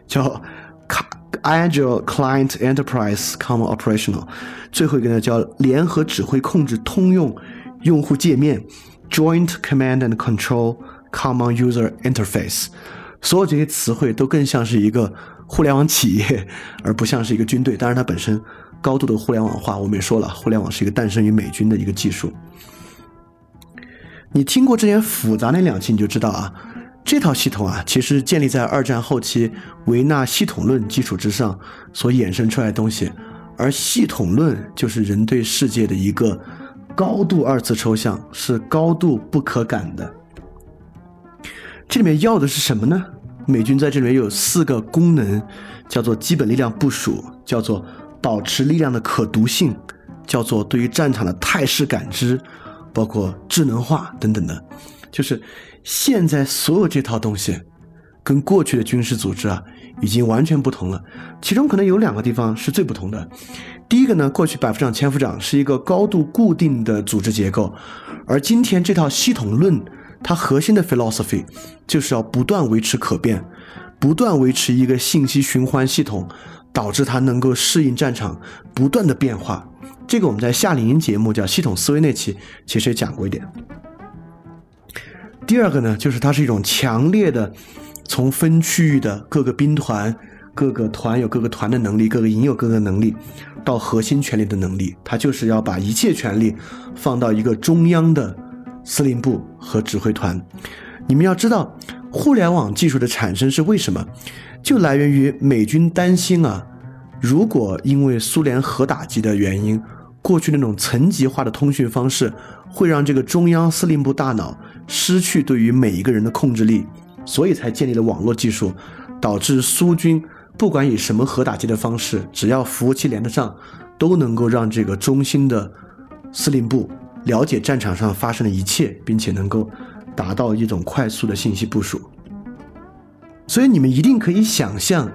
叫卡 Agile Client Enterprise Common Operational，最后一个呢叫联合指挥控制通用用户界面 Joint Command and Control Common User Interface。所有这些词汇都更像是一个互联网企业，而不像是一个军队。当然，它本身高度的互联网化，我们也说了，互联网是一个诞生于美军的一个技术。你听过之前复杂那两期，你就知道啊，这套系统啊，其实建立在二战后期维纳系统论基础之上所衍生出来的东西。而系统论就是人对世界的一个高度二次抽象，是高度不可感的。这里面要的是什么呢？美军在这里面有四个功能，叫做基本力量部署，叫做保持力量的可读性，叫做对于战场的态势感知，包括智能化等等的。就是现在所有这套东西，跟过去的军事组织啊，已经完全不同了。其中可能有两个地方是最不同的。第一个呢，过去百夫长、千夫长是一个高度固定的组织结构，而今天这套系统论。它核心的 philosophy 就是要不断维持可变，不断维持一个信息循环系统，导致它能够适应战场不断的变化。这个我们在夏令营节目叫系统思维那期其实也讲过一点。第二个呢，就是它是一种强烈的从分区域的各个兵团、各个团有各个团的能力，各个营有各个能力，到核心权力的能力，它就是要把一切权力放到一个中央的。司令部和指挥团，你们要知道，互联网技术的产生是为什么？就来源于美军担心啊，如果因为苏联核打击的原因，过去那种层级化的通讯方式会让这个中央司令部大脑失去对于每一个人的控制力，所以才建立了网络技术，导致苏军不管以什么核打击的方式，只要服务器连得上，都能够让这个中心的司令部。了解战场上发生的一切，并且能够达到一种快速的信息部署。所以你们一定可以想象，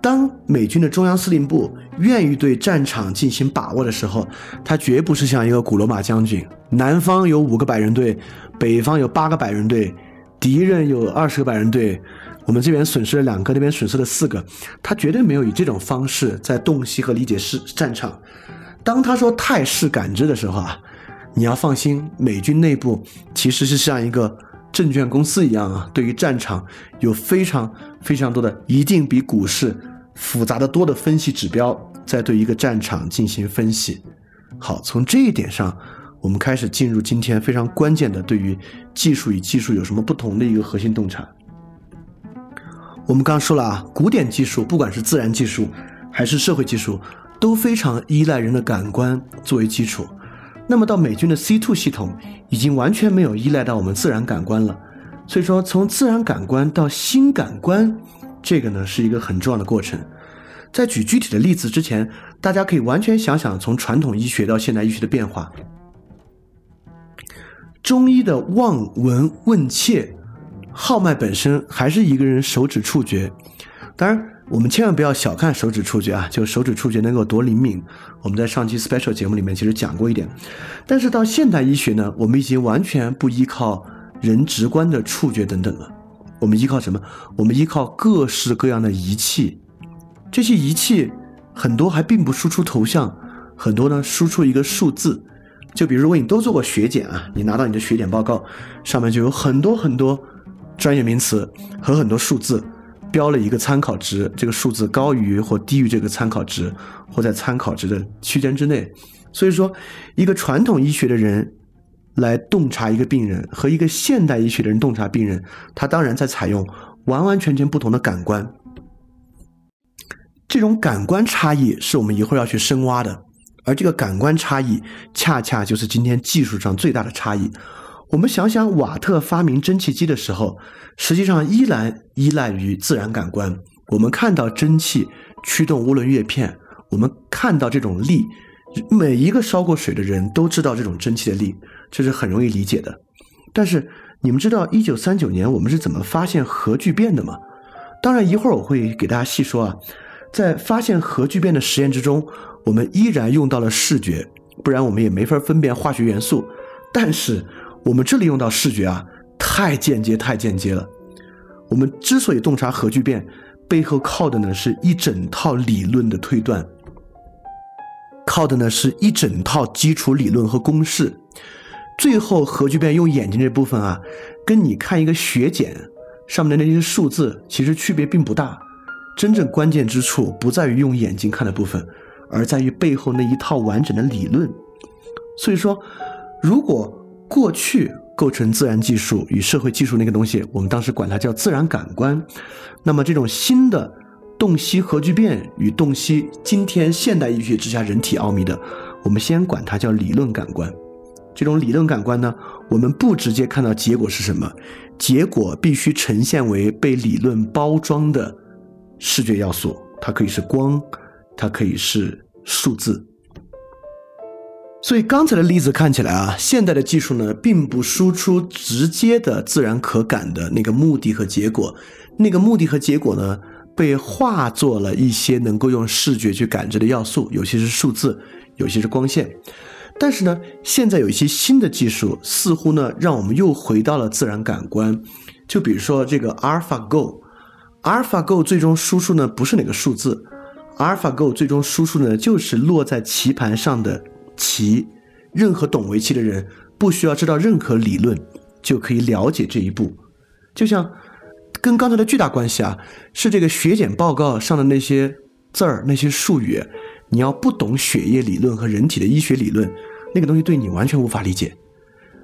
当美军的中央司令部愿意对战场进行把握的时候，他绝不是像一个古罗马将军，南方有五个百人队，北方有八个百人队，敌人有二十个百人队，我们这边损失了两个，那边损失了四个，他绝对没有以这种方式在洞悉和理解是战场。当他说态势感知的时候啊。你要放心，美军内部其实是像一个证券公司一样啊，对于战场有非常非常多的，一定比股市复杂的多的分析指标，在对一个战场进行分析。好，从这一点上，我们开始进入今天非常关键的对于技术与技术有什么不同的一个核心洞察。我们刚刚说了啊，古典技术不管是自然技术还是社会技术，都非常依赖人的感官作为基础。那么到美军的 C two 系统已经完全没有依赖到我们自然感官了，所以说从自然感官到新感官，这个呢是一个很重要的过程。在举具体的例子之前，大家可以完全想想从传统医学到现代医学的变化。中医的望闻问切，号脉本身还是一个人手指触觉，当然。我们千万不要小看手指触觉啊！就手指触觉能够多灵敏，我们在上期 special 节目里面其实讲过一点。但是到现代医学呢，我们已经完全不依靠人直观的触觉等等了。我们依靠什么？我们依靠各式各样的仪器。这些仪器很多还并不输出头像，很多呢输出一个数字。就比如如果你都做过血检啊，你拿到你的血检报告，上面就有很多很多专业名词和很多数字。标了一个参考值，这个数字高于或低于这个参考值，或在参考值的区间之内。所以说，一个传统医学的人来洞察一个病人，和一个现代医学的人洞察病人，他当然在采用完完全全不同的感官。这种感官差异是我们一会儿要去深挖的，而这个感官差异恰恰就是今天技术上最大的差异。我们想想，瓦特发明蒸汽机的时候，实际上依然依赖于自然感官。我们看到蒸汽驱动涡轮叶片，我们看到这种力，每一个烧过水的人都知道这种蒸汽的力，这是很容易理解的。但是，你们知道一九三九年我们是怎么发现核聚变的吗？当然，一会儿我会给大家细说啊。在发现核聚变的实验之中，我们依然用到了视觉，不然我们也没法分辨化学元素。但是，我们这里用到视觉啊，太间接，太间接了。我们之所以洞察核聚变，背后靠的呢是一整套理论的推断，靠的呢是一整套基础理论和公式。最后核聚变用眼睛这部分啊，跟你看一个血检上面的那些数字，其实区别并不大。真正关键之处不在于用眼睛看的部分，而在于背后那一套完整的理论。所以说，如果过去构成自然技术与社会技术那个东西，我们当时管它叫自然感官，那么这种新的洞悉核聚变与洞悉今天现代医学之下人体奥秘的，我们先管它叫理论感官。这种理论感官呢，我们不直接看到结果是什么，结果必须呈现为被理论包装的。视觉要素，它可以是光，它可以是数字。所以刚才的例子看起来啊，现代的技术呢，并不输出直接的自然可感的那个目的和结果，那个目的和结果呢，被化作了一些能够用视觉去感知的要素，有些是数字，有些是光线。但是呢，现在有一些新的技术，似乎呢，让我们又回到了自然感官。就比如说这个 AlphaGo。AlphaGo 最终输出呢不是哪个数字，AlphaGo 最终输出呢就是落在棋盘上的棋。任何懂围棋的人不需要知道任何理论就可以了解这一步。就像跟刚才的巨大关系啊，是这个血检报告上的那些字儿、那些术语，你要不懂血液理论和人体的医学理论，那个东西对你完全无法理解。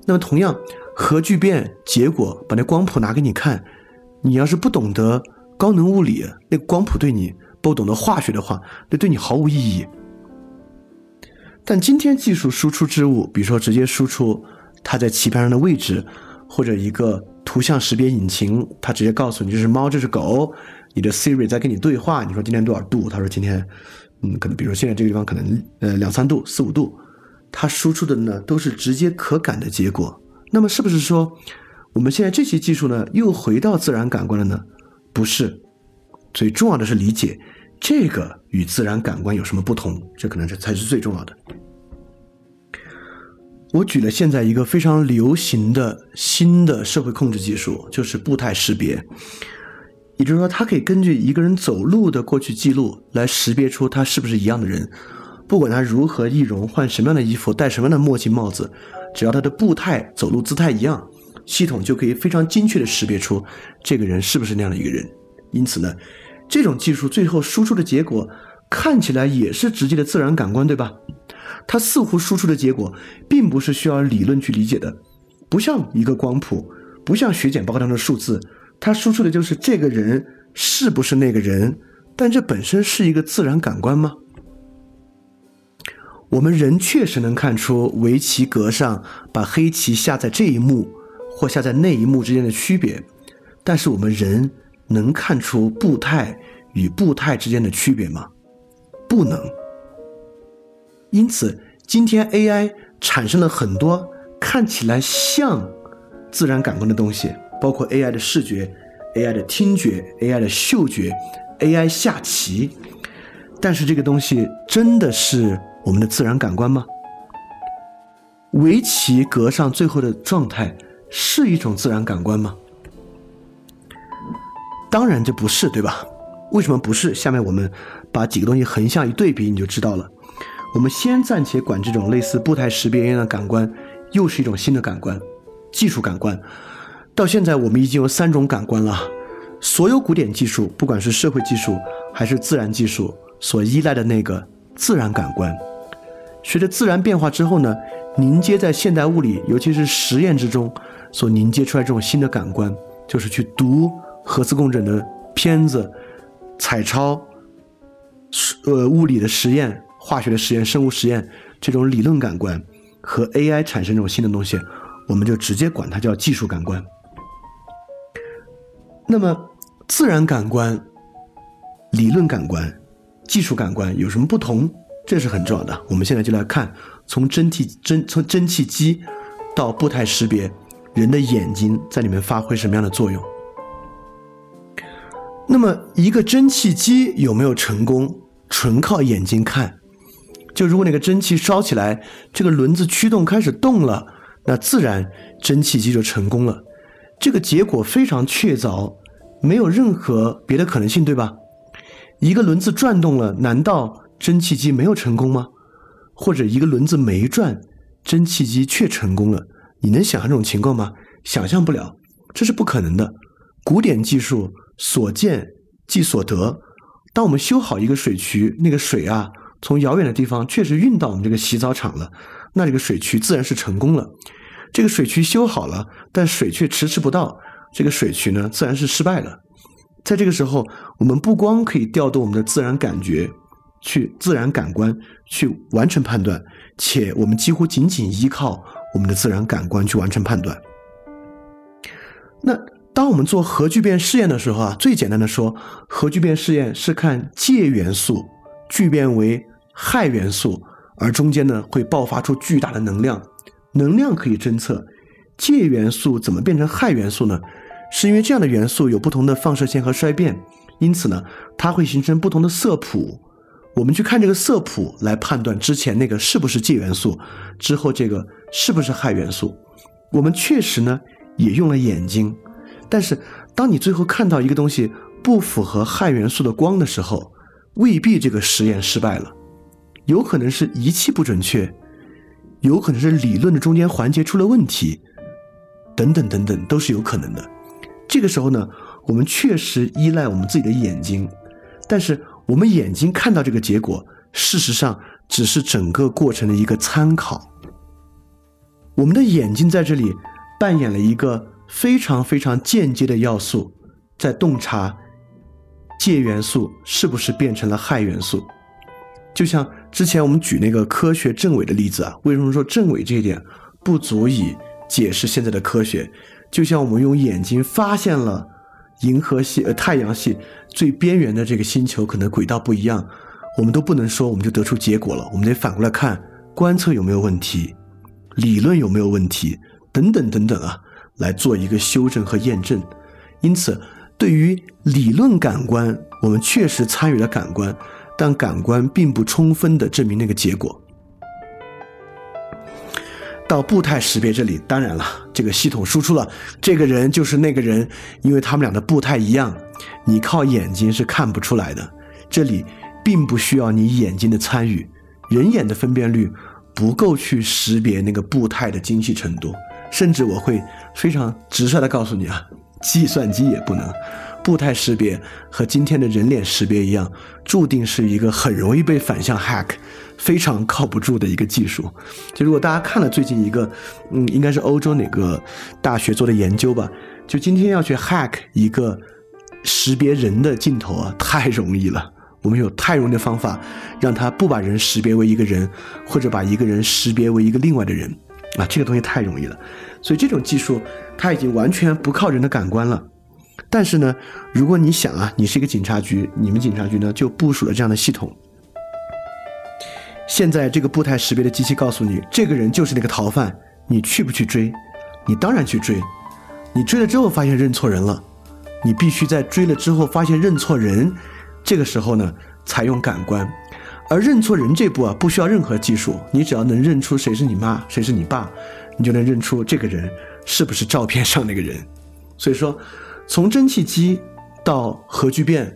那么同样，核聚变结果把那光谱拿给你看，你要是不懂得。高能物理那光谱对你不懂得化学的话，那对你毫无意义。但今天技术输出之物，比如说直接输出它在棋盘上的位置，或者一个图像识别引擎，它直接告诉你这是猫，这是狗。你的 Siri 在跟你对话，你说今天多少度？他说今天，嗯，可能比如说现在这个地方可能呃两三度、四五度。它输出的呢都是直接可感的结果。那么是不是说我们现在这些技术呢又回到自然感官了呢？不是，最重要的是理解这个与自然感官有什么不同，这可能是才是最重要的。我举了现在一个非常流行的新的社会控制技术，就是步态识别，也就是说，它可以根据一个人走路的过去记录来识别出他是不是一样的人，不管他如何易容，换什么样的衣服，戴什么样的墨镜帽子，只要他的步态、走路姿态一样。系统就可以非常精确的识别出这个人是不是那样的一个人，因此呢，这种技术最后输出的结果看起来也是直接的自然感官，对吧？它似乎输出的结果并不是需要理论去理解的，不像一个光谱，不像血检报告当中的数字，它输出的就是这个人是不是那个人，但这本身是一个自然感官吗？我们人确实能看出围棋格上把黑棋下在这一目。或下在那一幕之间的区别，但是我们人能看出步态与步态之间的区别吗？不能。因此，今天 AI 产生了很多看起来像自然感官的东西，包括 AI 的视觉、AI 的听觉、AI 的嗅觉、AI 下棋。但是这个东西真的是我们的自然感官吗？围棋格上最后的状态。是一种自然感官吗？当然这不是，对吧？为什么不是？下面我们把几个东西横向一对比，你就知道了。我们先暂且管这种类似步态识别一样的感官，又是一种新的感官，技术感官。到现在我们已经有三种感官了。所有古典技术，不管是社会技术还是自然技术，所依赖的那个自然感官，随着自然变化之后呢，凝结在现代物理，尤其是实验之中。所凝结出来这种新的感官，就是去读核磁共振的片子、彩超、呃物理的实验、化学的实验、生物实验这种理论感官和 AI 产生这种新的东西，我们就直接管它叫技术感官。那么自然感官、理论感官、技术感官有什么不同？这是很重要的。我们现在就来看，从蒸汽蒸从蒸汽机到步态识别。人的眼睛在里面发挥什么样的作用？那么，一个蒸汽机有没有成功？纯靠眼睛看，就如果那个蒸汽烧起来，这个轮子驱动开始动了，那自然蒸汽机就成功了。这个结果非常确凿，没有任何别的可能性，对吧？一个轮子转动了，难道蒸汽机没有成功吗？或者一个轮子没转，蒸汽机却成功了？你能想象这种情况吗？想象不了，这是不可能的。古典技术所见即所得。当我们修好一个水渠，那个水啊，从遥远的地方确实运到我们这个洗澡厂了，那这个水渠自然是成功了。这个水渠修好了，但水却迟迟不到，这个水渠呢，自然是失败了。在这个时候，我们不光可以调动我们的自然感觉，去自然感官去完成判断，且我们几乎仅仅依靠我们的自然感官去完成判断。那。当我们做核聚变试验的时候啊，最简单的说，核聚变试验是看介元素聚变为氦元素，而中间呢会爆发出巨大的能量，能量可以侦测。介元素怎么变成氦元素呢？是因为这样的元素有不同的放射线和衰变，因此呢它会形成不同的色谱。我们去看这个色谱来判断之前那个是不是介元素，之后这个是不是氦元素。我们确实呢也用了眼睛。但是，当你最后看到一个东西不符合氦元素的光的时候，未必这个实验失败了，有可能是仪器不准确，有可能是理论的中间环节出了问题，等等等等，都是有可能的。这个时候呢，我们确实依赖我们自己的眼睛，但是我们眼睛看到这个结果，事实上只是整个过程的一个参考。我们的眼睛在这里扮演了一个。非常非常间接的要素，在洞察介元素是不是变成了氦元素。就像之前我们举那个科学证伪的例子啊，为什么说证伪这一点不足以解释现在的科学？就像我们用眼睛发现了银河系呃太阳系最边缘的这个星球可能轨道不一样，我们都不能说我们就得出结果了，我们得反过来看观测有没有问题，理论有没有问题，等等等等啊。来做一个修正和验证，因此，对于理论感官，我们确实参与了感官，但感官并不充分的证明那个结果。到步态识别这里，当然了，这个系统输出了这个人就是那个人，因为他们俩的步态一样，你靠眼睛是看不出来的。这里并不需要你眼睛的参与，人眼的分辨率不够去识别那个步态的精细程度。甚至我会非常直率的告诉你啊，计算机也不能，步态识别和今天的人脸识别一样，注定是一个很容易被反向 hack，非常靠不住的一个技术。就如果大家看了最近一个，嗯，应该是欧洲哪个大学做的研究吧，就今天要去 hack 一个识别人的镜头啊，太容易了。我们有太容易的方法，让他不把人识别为一个人，或者把一个人识别为一个另外的人。啊，这个东西太容易了，所以这种技术它已经完全不靠人的感官了。但是呢，如果你想啊，你是一个警察局，你们警察局呢就部署了这样的系统。现在这个步态识别的机器告诉你，这个人就是那个逃犯，你去不去追？你当然去追。你追了之后发现认错人了，你必须在追了之后发现认错人，这个时候呢采用感官。而认错人这步啊，不需要任何技术，你只要能认出谁是你妈，谁是你爸，你就能认出这个人是不是照片上那个人。所以说，从蒸汽机到核聚变，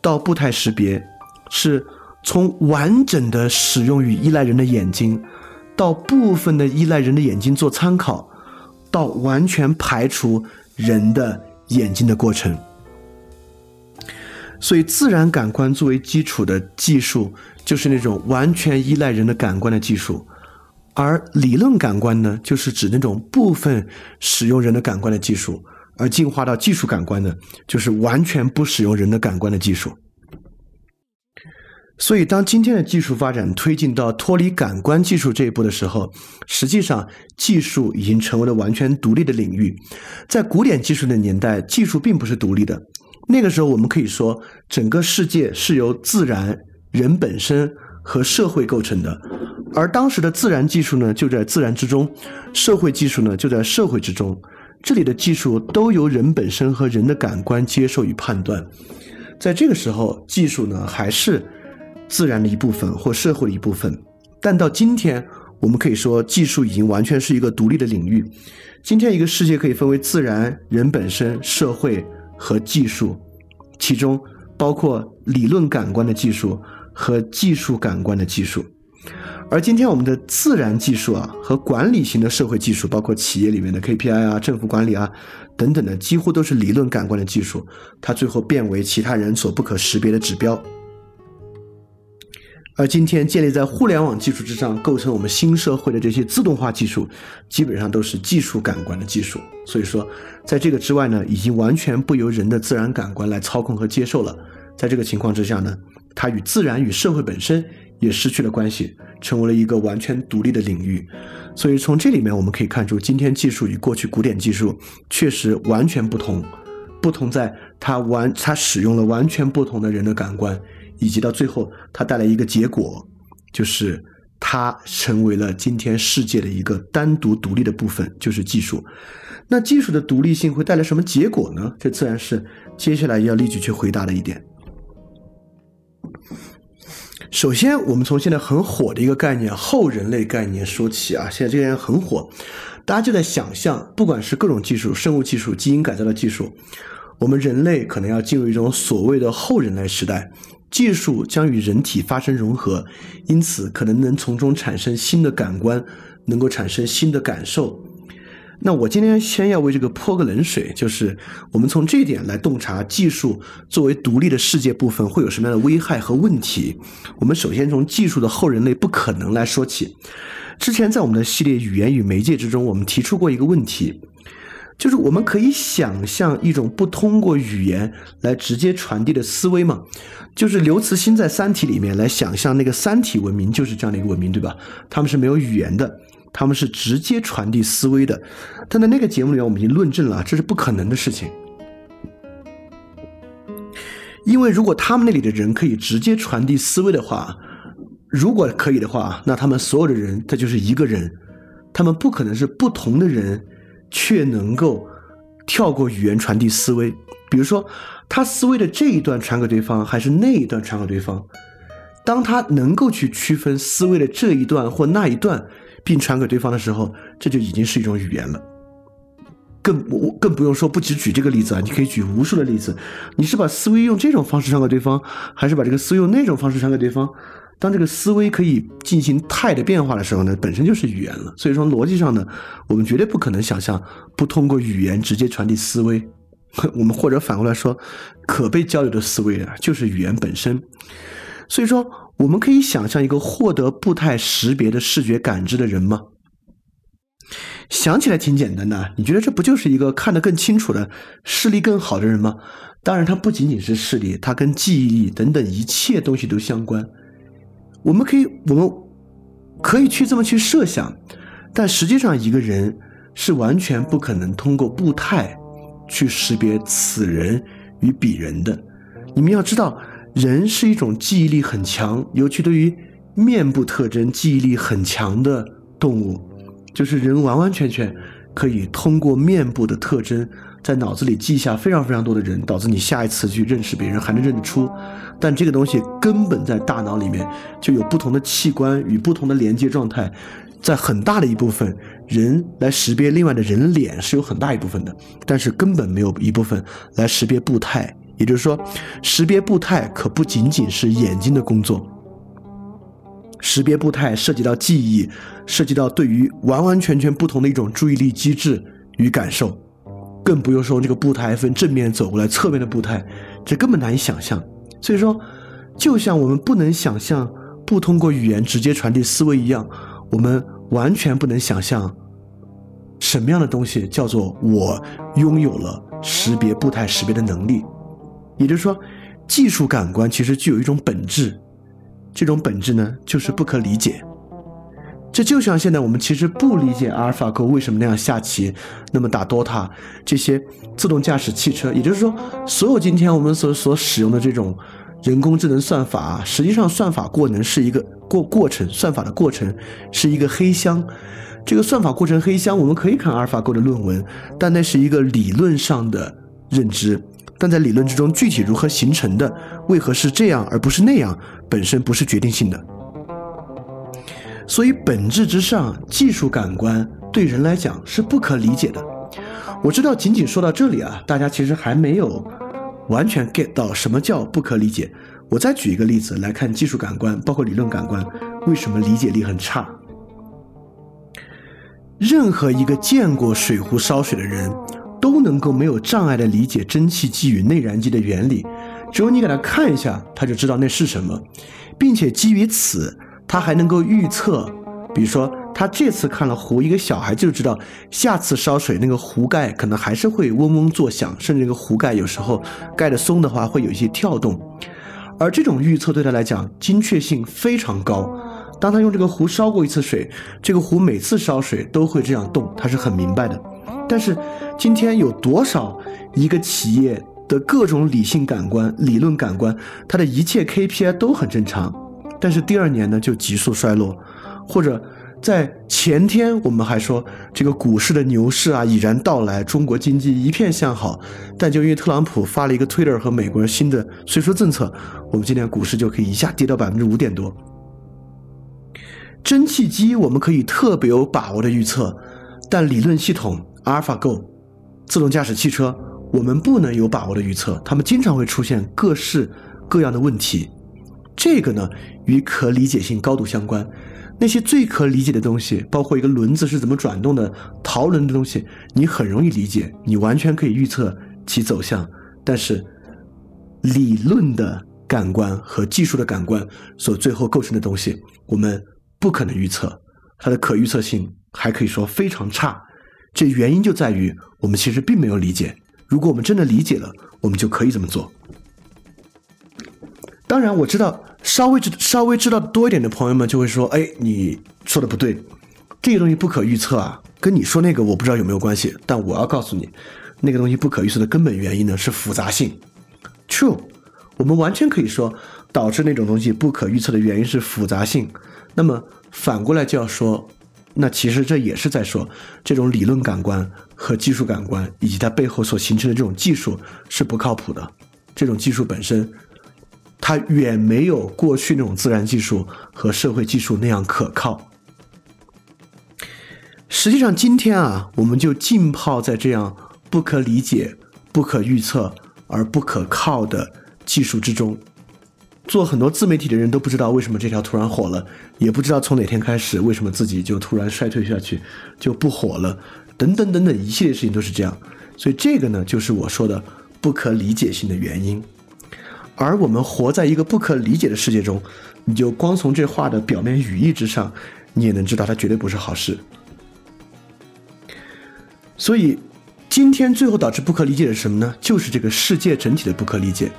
到步态识别，是从完整的使用于依赖人的眼睛，到部分的依赖人的眼睛做参考，到完全排除人的眼睛的过程。所以，自然感官作为基础的技术。就是那种完全依赖人的感官的技术，而理论感官呢，就是指那种部分使用人的感官的技术，而进化到技术感官呢，就是完全不使用人的感官的技术。所以，当今天的技术发展推进到脱离感官技术这一步的时候，实际上技术已经成为了完全独立的领域。在古典技术的年代，技术并不是独立的。那个时候，我们可以说，整个世界是由自然。人本身和社会构成的，而当时的自然技术呢，就在自然之中；社会技术呢，就在社会之中。这里的技术都由人本身和人的感官接受与判断。在这个时候，技术呢还是自然的一部分或社会的一部分。但到今天，我们可以说技术已经完全是一个独立的领域。今天一个世界可以分为自然、人本身、社会和技术，其中包括理论感官的技术和技术感官的技术。而今天我们的自然技术啊和管理型的社会技术，包括企业里面的 KPI 啊、政府管理啊等等的，几乎都是理论感官的技术，它最后变为其他人所不可识别的指标。而今天建立在互联网技术之上，构成我们新社会的这些自动化技术，基本上都是技术感官的技术。所以说，在这个之外呢，已经完全不由人的自然感官来操控和接受了。在这个情况之下呢，它与自然与社会本身也失去了关系，成为了一个完全独立的领域。所以从这里面我们可以看出，今天技术与过去古典技术确实完全不同，不同在它完它使用了完全不同的人的感官。以及到最后，它带来一个结果，就是它成为了今天世界的一个单独独立的部分，就是技术。那技术的独立性会带来什么结果呢？这自然是接下来要立即去回答的一点。首先，我们从现在很火的一个概念——后人类概念说起啊。现在这个人很火，大家就在想象，不管是各种技术、生物技术、基因改造的技术，我们人类可能要进入一种所谓的后人类时代。技术将与人体发生融合，因此可能能从中产生新的感官，能够产生新的感受。那我今天先要为这个泼个冷水，就是我们从这一点来洞察技术作为独立的世界部分会有什么样的危害和问题。我们首先从技术的后人类不可能来说起。之前在我们的系列语言与媒介之中，我们提出过一个问题。就是我们可以想象一种不通过语言来直接传递的思维嘛？就是刘慈欣在《三体》里面来想象那个三体文明就是这样的一个文明，对吧？他们是没有语言的，他们是直接传递思维的。但在那个节目里面，我们已经论证了这是不可能的事情，因为如果他们那里的人可以直接传递思维的话，如果可以的话，那他们所有的人他就是一个人，他们不可能是不同的人。却能够跳过语言传递思维，比如说他思维的这一段传给对方，还是那一段传给对方。当他能够去区分思维的这一段或那一段，并传给对方的时候，这就已经是一种语言了。更我更不用说，不只举这个例子啊，你可以举无数的例子。你是把思维用这种方式传给对方，还是把这个思维用那种方式传给对方？当这个思维可以进行态的变化的时候呢，本身就是语言了。所以说逻辑上呢，我们绝对不可能想象不通过语言直接传递思维。我们或者反过来说，可被交流的思维啊，就是语言本身。所以说，我们可以想象一个获得步态识别的视觉感知的人吗？想起来挺简单的。你觉得这不就是一个看得更清楚的视力更好的人吗？当然，它不仅仅是视力，它跟记忆力等等一切东西都相关。我们可以，我们可以去这么去设想，但实际上一个人是完全不可能通过步态去识别此人与彼人的。你们要知道，人是一种记忆力很强，尤其对于面部特征记忆力很强的动物，就是人完完全全可以通过面部的特征。在脑子里记下非常非常多的人，导致你下一次去认识别人还能认得出。但这个东西根本在大脑里面就有不同的器官与不同的连接状态，在很大的一部分人来识别另外的人脸是有很大一部分的，但是根本没有一部分来识别步态。也就是说，识别步态可不仅仅是眼睛的工作，识别步态涉及到记忆，涉及到对于完完全全不同的一种注意力机制与感受。更不用说这个步态分正面走过来、侧面的步态，这根本难以想象。所以说，就像我们不能想象不通过语言直接传递思维一样，我们完全不能想象什么样的东西叫做我拥有了识别步态识别的能力。也就是说，技术感官其实具有一种本质，这种本质呢，就是不可理解。这就像现在我们其实不理解阿尔法狗为什么那样下棋，那么打 DOTA 这些自动驾驶汽车，也就是说，所有今天我们所所使用的这种人工智能算法，实际上算法过程是一个过过程，算法的过程是一个黑箱。这个算法过程黑箱，我们可以看阿尔法狗的论文，但那是一个理论上的认知，但在理论之中具体如何形成的，为何是这样而不是那样，本身不是决定性的。所以本质之上，技术感官对人来讲是不可理解的。我知道，仅仅说到这里啊，大家其实还没有完全 get 到什么叫不可理解。我再举一个例子来看，技术感官包括理论感官为什么理解力很差。任何一个见过水壶烧水的人，都能够没有障碍地理解蒸汽机与内燃机的原理。只有你给他看一下，他就知道那是什么，并且基于此，他还能够预测。比如说，他这次看了壶，一个小孩就知道下次烧水那个壶盖可能还是会嗡嗡作响，甚至那个壶盖有时候盖的松的话会有一些跳动。而这种预测对他来讲精确性非常高。当他用这个壶烧过一次水，这个壶每次烧水都会这样动，他是很明白的。但是今天有多少一个企业的各种理性感官、理论感官，它的一切 KPI 都很正常，但是第二年呢就急速衰落，或者在前天我们还说这个股市的牛市啊已然到来，中国经济一片向好，但就因为特朗普发了一个 Twitter 和美国人新的税收政策，我们今天股市就可以一下跌到百分之五点多。蒸汽机我们可以特别有把握的预测，但理论系统 AlphaGo、自动驾驶汽车我们不能有把握的预测，他们经常会出现各式各样的问题。这个呢与可理解性高度相关。那些最可理解的东西，包括一个轮子是怎么转动的、陶轮的东西，你很容易理解，你完全可以预测其走向。但是理论的感官和技术的感官所最后构成的东西，我们。不可能预测，它的可预测性还可以说非常差。这原因就在于我们其实并没有理解。如果我们真的理解了，我们就可以这么做。当然，我知道稍微知稍微知道多一点的朋友们就会说：“哎，你说的不对，这个东西不可预测啊，跟你说那个我不知道有没有关系。”但我要告诉你，那个东西不可预测的根本原因呢是复杂性。True，我们完全可以说导致那种东西不可预测的原因是复杂性。那么反过来就要说，那其实这也是在说，这种理论感官和技术感官以及它背后所形成的这种技术是不靠谱的。这种技术本身，它远没有过去那种自然技术和社会技术那样可靠。实际上，今天啊，我们就浸泡在这样不可理解、不可预测而不可靠的技术之中。做很多自媒体的人都不知道为什么这条突然火了，也不知道从哪天开始为什么自己就突然衰退下去，就不火了，等等等等一系列事情都是这样。所以这个呢，就是我说的不可理解性的原因。而我们活在一个不可理解的世界中，你就光从这话的表面语义之上，你也能知道它绝对不是好事。所以今天最后导致不可理解的是什么呢？就是这个世界整体的不可理解。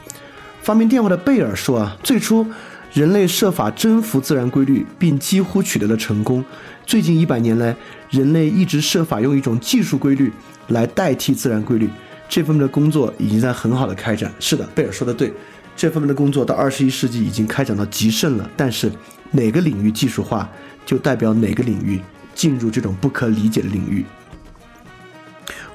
发明电话的贝尔说：“啊，最初人类设法征服自然规律，并几乎取得了成功。最近一百年来，人类一直设法用一种技术规律来代替自然规律。这方面的工作已经在很好的开展。是的，贝尔说的对，这方面的工作到二十一世纪已经开展到极盛了。但是，哪个领域技术化，就代表哪个领域进入这种不可理解的领域。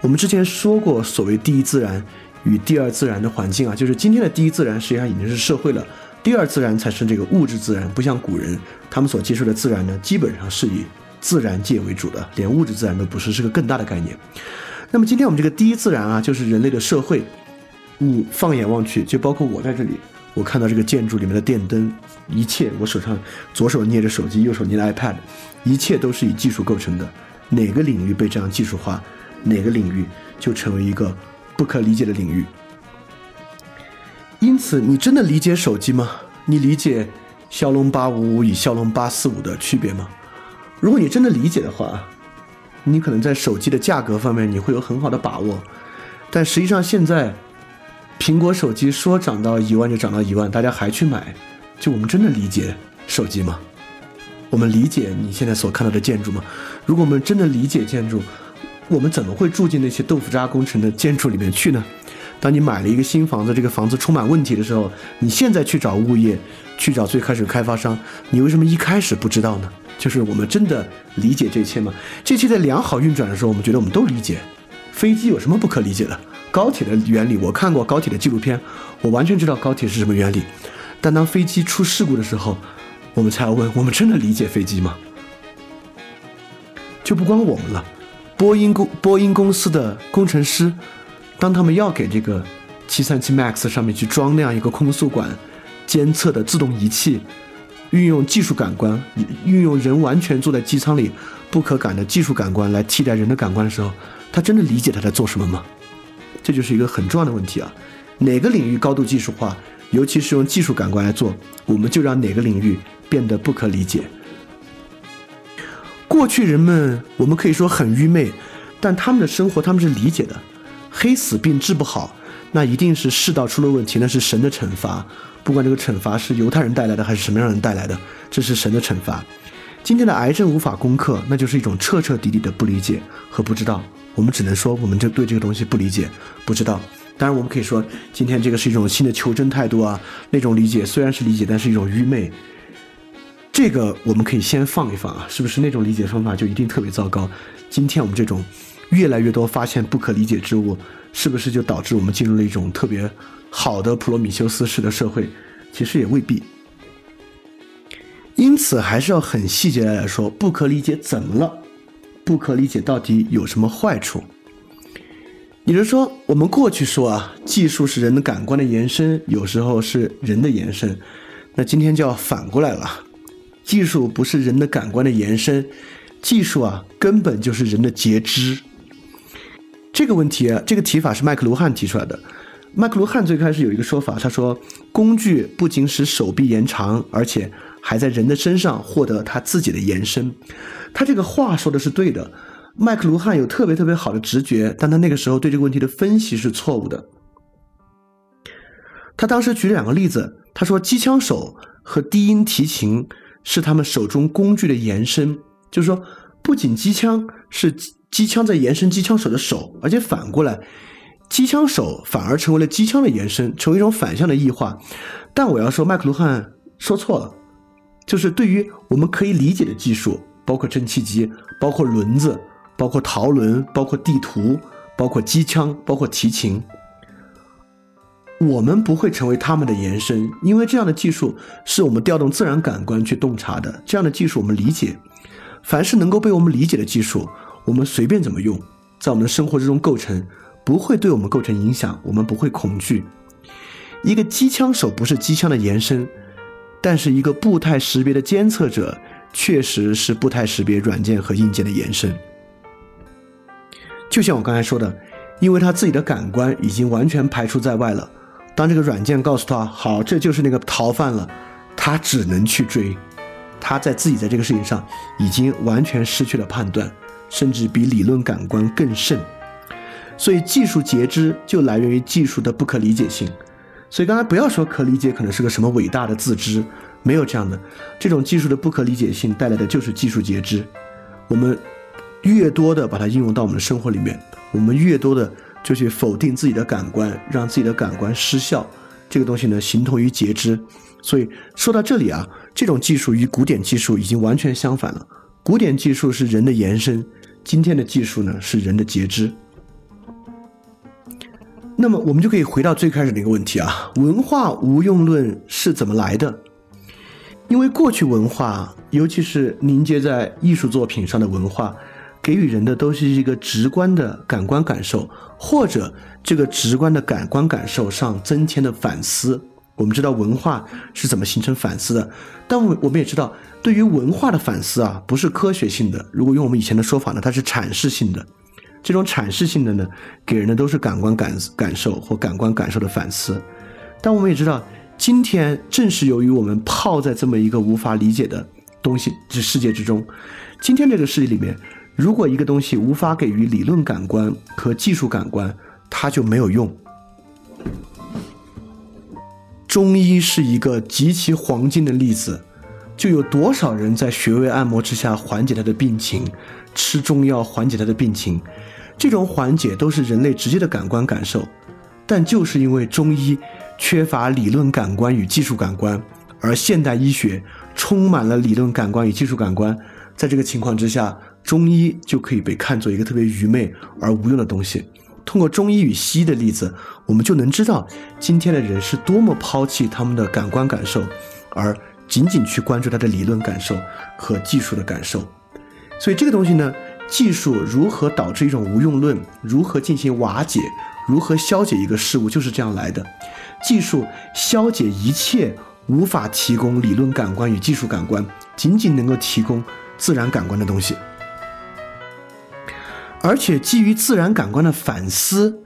我们之前说过，所谓第一自然。”与第二自然的环境啊，就是今天的第一自然实际上已经是社会了，第二自然才是这个物质自然。不像古人，他们所接受的自然呢，基本上是以自然界为主的，连物质自然都不是，是个更大的概念。那么今天我们这个第一自然啊，就是人类的社会。你放眼望去，就包括我在这里，我看到这个建筑里面的电灯，一切，我手上左手捏着手机，右手捏着 iPad，一切都是以技术构成的。哪个领域被这样技术化，哪个领域就成为一个。不可理解的领域，因此，你真的理解手机吗？你理解骁龙八五五与骁龙八四五的区别吗？如果你真的理解的话，你可能在手机的价格方面你会有很好的把握。但实际上，现在苹果手机说涨到一万就涨到一万，大家还去买，就我们真的理解手机吗？我们理解你现在所看到的建筑吗？如果我们真的理解建筑？我们怎么会住进那些豆腐渣工程的建筑里面去呢？当你买了一个新房子，这个房子充满问题的时候，你现在去找物业，去找最开始开发商，你为什么一开始不知道呢？就是我们真的理解这一切吗？这一切在良好运转的时候，我们觉得我们都理解。飞机有什么不可理解的？高铁的原理，我看过高铁的纪录片，我完全知道高铁是什么原理。但当飞机出事故的时候，我们才要问：我们真的理解飞机吗？就不光我们了。波音公波音公司的工程师，当他们要给这个737 MAX 上面去装那样一个空速管监测的自动仪器，运用技术感官，运用人完全坐在机舱里不可感的技术感官来替代人的感官的时候，他真的理解他在做什么吗？这就是一个很重要的问题啊！哪个领域高度技术化，尤其是用技术感官来做，我们就让哪个领域变得不可理解。过去人们，我们可以说很愚昧，但他们的生活他们是理解的。黑死病治不好，那一定是世道出了问题，那是神的惩罚。不管这个惩罚是犹太人带来的还是什么样人带来的，这是神的惩罚。今天的癌症无法攻克，那就是一种彻彻底底的不理解和不知道。我们只能说，我们就对这个东西不理解、不知道。当然，我们可以说，今天这个是一种新的求真态度啊。那种理解虽然是理解，但是一种愚昧。这个我们可以先放一放啊，是不是那种理解方法就一定特别糟糕？今天我们这种越来越多发现不可理解之物，是不是就导致我们进入了一种特别好的普罗米修斯式的社会？其实也未必。因此，还是要很细节的来说，不可理解怎么了？不可理解到底有什么坏处？也就是说，我们过去说啊，技术是人的感官的延伸，有时候是人的延伸，那今天就要反过来了。技术不是人的感官的延伸，技术啊根本就是人的截肢。这个问题啊，这个提法是麦克卢汉提出来的。麦克卢汉最开始有一个说法，他说工具不仅使手臂延长，而且还在人的身上获得他自己的延伸。他这个话说的是对的。麦克卢汉有特别特别好的直觉，但他那个时候对这个问题的分析是错误的。他当时举了两个例子，他说机枪手和低音提琴。是他们手中工具的延伸，就是说，不仅机枪是机枪在延伸机枪手的手，而且反过来，机枪手反而成为了机枪的延伸，成为一种反向的异化。但我要说，麦克卢汉说错了，就是对于我们可以理解的技术，包括蒸汽机，包括轮子，包括陶轮，包括地图，包括机枪，包括提琴。我们不会成为他们的延伸，因为这样的技术是我们调动自然感官去洞察的。这样的技术我们理解，凡是能够被我们理解的技术，我们随便怎么用，在我们的生活之中构成，不会对我们构成影响，我们不会恐惧。一个机枪手不是机枪的延伸，但是一个步态识别的监测者确实是步态识别软件和硬件的延伸。就像我刚才说的，因为他自己的感官已经完全排除在外了。当这个软件告诉他好，这就是那个逃犯了，他只能去追。他在自己在这个事情上已经完全失去了判断，甚至比理论感官更甚。所以技术截肢就来源于技术的不可理解性。所以刚才不要说可理解可能是个什么伟大的自知，没有这样的。这种技术的不可理解性带来的就是技术截肢。我们越多的把它应用到我们的生活里面，我们越多的。就去否定自己的感官，让自己的感官失效，这个东西呢，形同于截肢。所以说到这里啊，这种技术与古典技术已经完全相反了。古典技术是人的延伸，今天的技术呢是人的截肢。那么我们就可以回到最开始那个问题啊：文化无用论是怎么来的？因为过去文化，尤其是凝结在艺术作品上的文化。给予人的都是一个直观的感官感受，或者这个直观的感官感受上增添的反思。我们知道文化是怎么形成反思的，但我我们也知道，对于文化的反思啊，不是科学性的。如果用我们以前的说法呢，它是阐释性的。这种阐释性的呢，给人的都是感官感感受或感官感受的反思。但我们也知道，今天正是由于我们泡在这么一个无法理解的东西这世界之中，今天这个世界里面。如果一个东西无法给予理论感官和技术感官，它就没有用。中医是一个极其黄金的例子，就有多少人在穴位按摩之下缓解他的病情，吃中药缓解他的病情，这种缓解都是人类直接的感官感受，但就是因为中医缺乏理论感官与技术感官，而现代医学充满了理论感官与技术感官，在这个情况之下。中医就可以被看作一个特别愚昧而无用的东西。通过中医与西医的例子，我们就能知道今天的人是多么抛弃他们的感官感受，而仅仅去关注他的理论感受和技术的感受。所以这个东西呢，技术如何导致一种无用论，如何进行瓦解，如何消解一个事物，就是这样来的。技术消解一切无法提供理论感官与技术感官，仅仅能够提供自然感官的东西。而且基于自然感官的反思，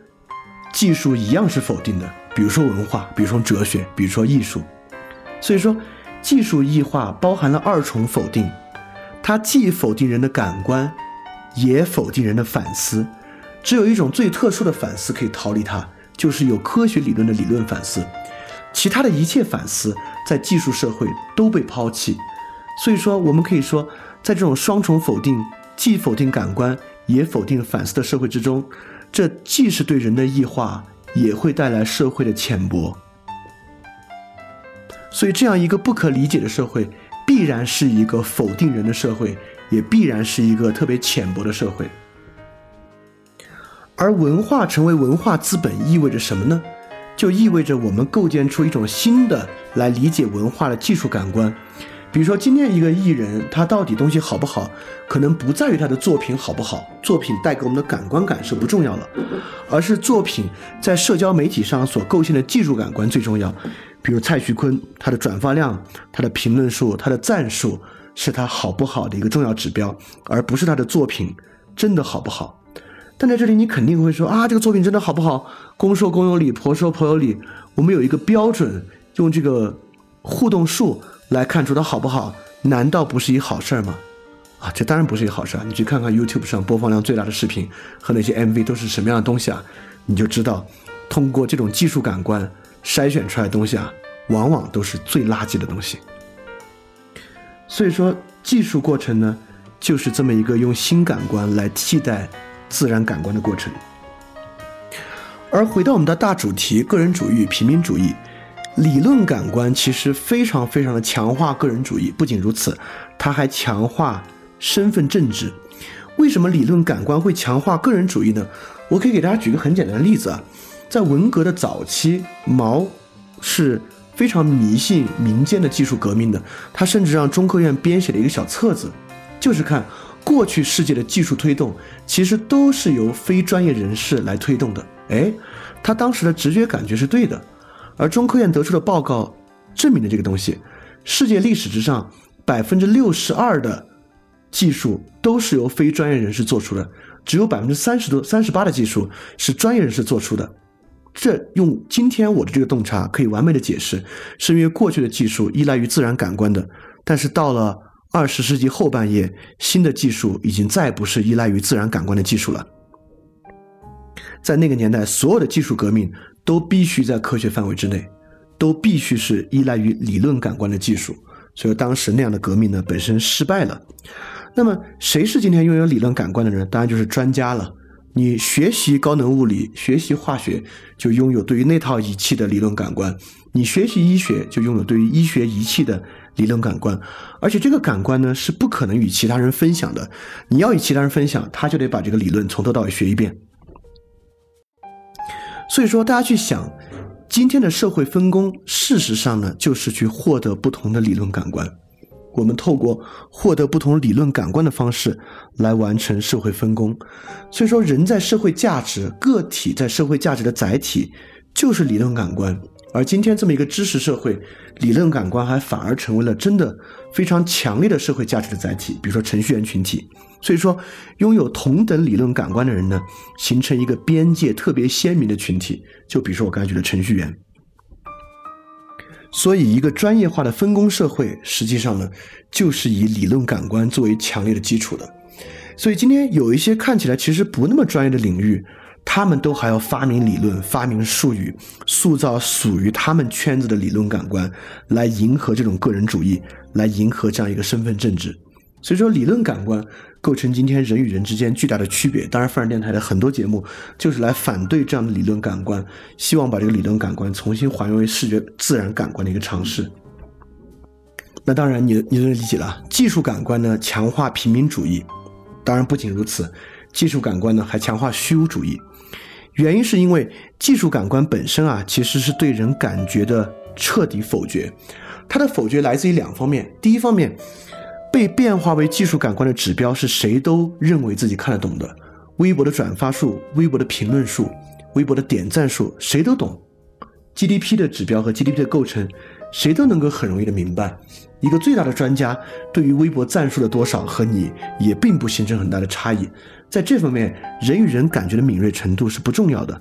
技术一样是否定的。比如说文化，比如说哲学，比如说艺术。所以说，技术异化包含了二重否定，它既否定人的感官，也否定人的反思。只有一种最特殊的反思可以逃离它，就是有科学理论的理论反思。其他的一切反思在技术社会都被抛弃。所以说，我们可以说，在这种双重否定，既否定感官。也否定反思的社会之中，这既是对人的异化，也会带来社会的浅薄。所以，这样一个不可理解的社会，必然是一个否定人的社会，也必然是一个特别浅薄的社会。而文化成为文化资本意味着什么呢？就意味着我们构建出一种新的来理解文化的技术感官。比如说，今天一个艺人，他到底东西好不好，可能不在于他的作品好不好，作品带给我们的感官感受不重要了，而是作品在社交媒体上所构建的技术感官最重要。比如蔡徐坤，他的转发量、他的评论数、他的赞数，是他好不好的一个重要指标，而不是他的作品真的好不好。但在这里，你肯定会说啊，这个作品真的好不好？公说公有理，婆说婆有理。我们有一个标准，用这个互动数。来看出它好不好，难道不是一好事儿吗？啊，这当然不是一好事儿。你去看看 YouTube 上播放量最大的视频和那些 MV 都是什么样的东西啊？你就知道，通过这种技术感官筛选出来的东西啊，往往都是最垃圾的东西。所以说，技术过程呢，就是这么一个用新感官来替代自然感官的过程。而回到我们的大主题——个人主义平民主义。理论感官其实非常非常的强化个人主义，不仅如此，它还强化身份政治。为什么理论感官会强化个人主义呢？我可以给大家举个很简单的例子啊，在文革的早期，毛是非常迷信民间的技术革命的，他甚至让中科院编写了一个小册子，就是看过去世界的技术推动，其实都是由非专业人士来推动的。哎，他当时的直觉感觉是对的。而中科院得出的报告证明了这个东西，世界历史之上百分之六十二的技术都是由非专业人士做出的，只有百分之三十多、三十八的技术是专业人士做出的。这用今天我的这个洞察可以完美的解释，是因为过去的技术依赖于自然感官的，但是到了二十世纪后半叶，新的技术已经再不是依赖于自然感官的技术了。在那个年代，所有的技术革命。都必须在科学范围之内，都必须是依赖于理论感官的技术，所以当时那样的革命呢本身失败了。那么谁是今天拥有理论感官的人？当然就是专家了。你学习高能物理、学习化学，就拥有对于那套仪器的理论感官；你学习医学，就拥有对于医学仪器的理论感官。而且这个感官呢是不可能与其他人分享的。你要与其他人分享，他就得把这个理论从头到尾学一遍。所以说，大家去想，今天的社会分工，事实上呢，就是去获得不同的理论感官。我们透过获得不同理论感官的方式来完成社会分工。所以说，人在社会价值，个体在社会价值的载体就是理论感官。而今天这么一个知识社会，理论感官还反而成为了真的非常强烈的社会价值的载体。比如说程序员群体。所以说，拥有同等理论感官的人呢，形成一个边界特别鲜明的群体。就比如说我刚才举的程序员。所以，一个专业化的分工社会，实际上呢，就是以理论感官作为强烈的基础的。所以，今天有一些看起来其实不那么专业的领域，他们都还要发明理论、发明术语，塑造属于他们圈子的理论感官，来迎合这种个人主义，来迎合这样一个身份政治。所以说，理论感官。构成今天人与人之间巨大的区别。当然，范儿电台的很多节目就是来反对这样的理论感官，希望把这个理论感官重新还原为视觉自然感官的一个尝试。那当然，你你能理解了。技术感官呢，强化平民主义。当然，不仅如此，技术感官呢还强化虚无主义。原因是因为技术感官本身啊，其实是对人感觉的彻底否决。它的否决来自于两方面。第一方面。被变化为技术感官的指标是谁都认为自己看得懂的，微博的转发数、微博的评论数、微博的点赞数，谁都懂。GDP 的指标和 GDP 的构成，谁都能够很容易的明白。一个最大的专家对于微博赞数的多少和你也并不形成很大的差异。在这方面，人与人感觉的敏锐程度是不重要的。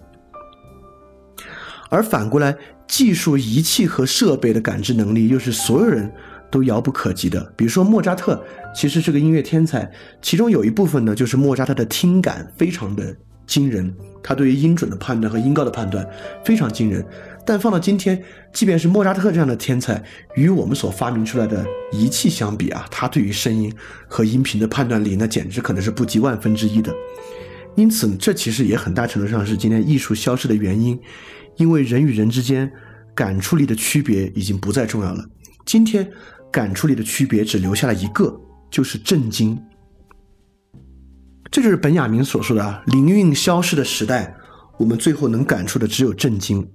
而反过来，技术仪器和设备的感知能力又是所有人都遥不可及的。比如说，莫扎特其实是个音乐天才，其中有一部分呢，就是莫扎特的听感非常的惊人，他对于音准的判断和音高的判断非常惊人。但放到今天，即便是莫扎特这样的天才，与我们所发明出来的仪器相比啊，他对于声音和音频的判断力，那简直可能是不及万分之一的。因此，这其实也很大程度上是今天艺术消失的原因，因为人与人之间感触力的区别已经不再重要了。今天，感触力的区别只留下了一个，就是震惊。这就是本雅明所说的啊，灵韵消失的时代，我们最后能感触的只有震惊。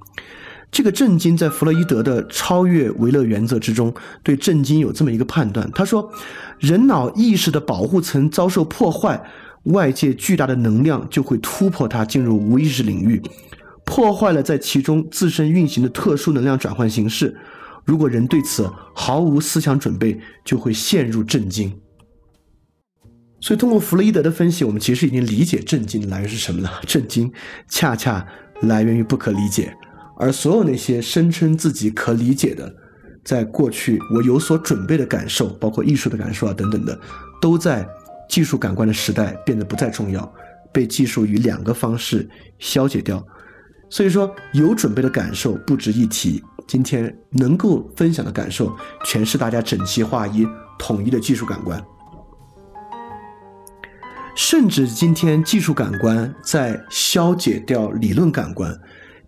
这个震惊在弗洛伊德的超越维勒原则之中，对震惊有这么一个判断。他说，人脑意识的保护层遭受破坏，外界巨大的能量就会突破它进入无意识领域，破坏了在其中自身运行的特殊能量转换形式。如果人对此毫无思想准备，就会陷入震惊。所以，通过弗洛伊德的分析，我们其实已经理解震惊的来源是什么了。震惊恰恰来源于不可理解。而所有那些声称自己可理解的，在过去我有所准备的感受，包括艺术的感受啊等等的，都在技术感官的时代变得不再重要，被技术以两个方式消解掉。所以说，有准备的感受不值一提。今天能够分享的感受，全是大家整齐划一、统一的技术感官。甚至今天技术感官在消解掉理论感官。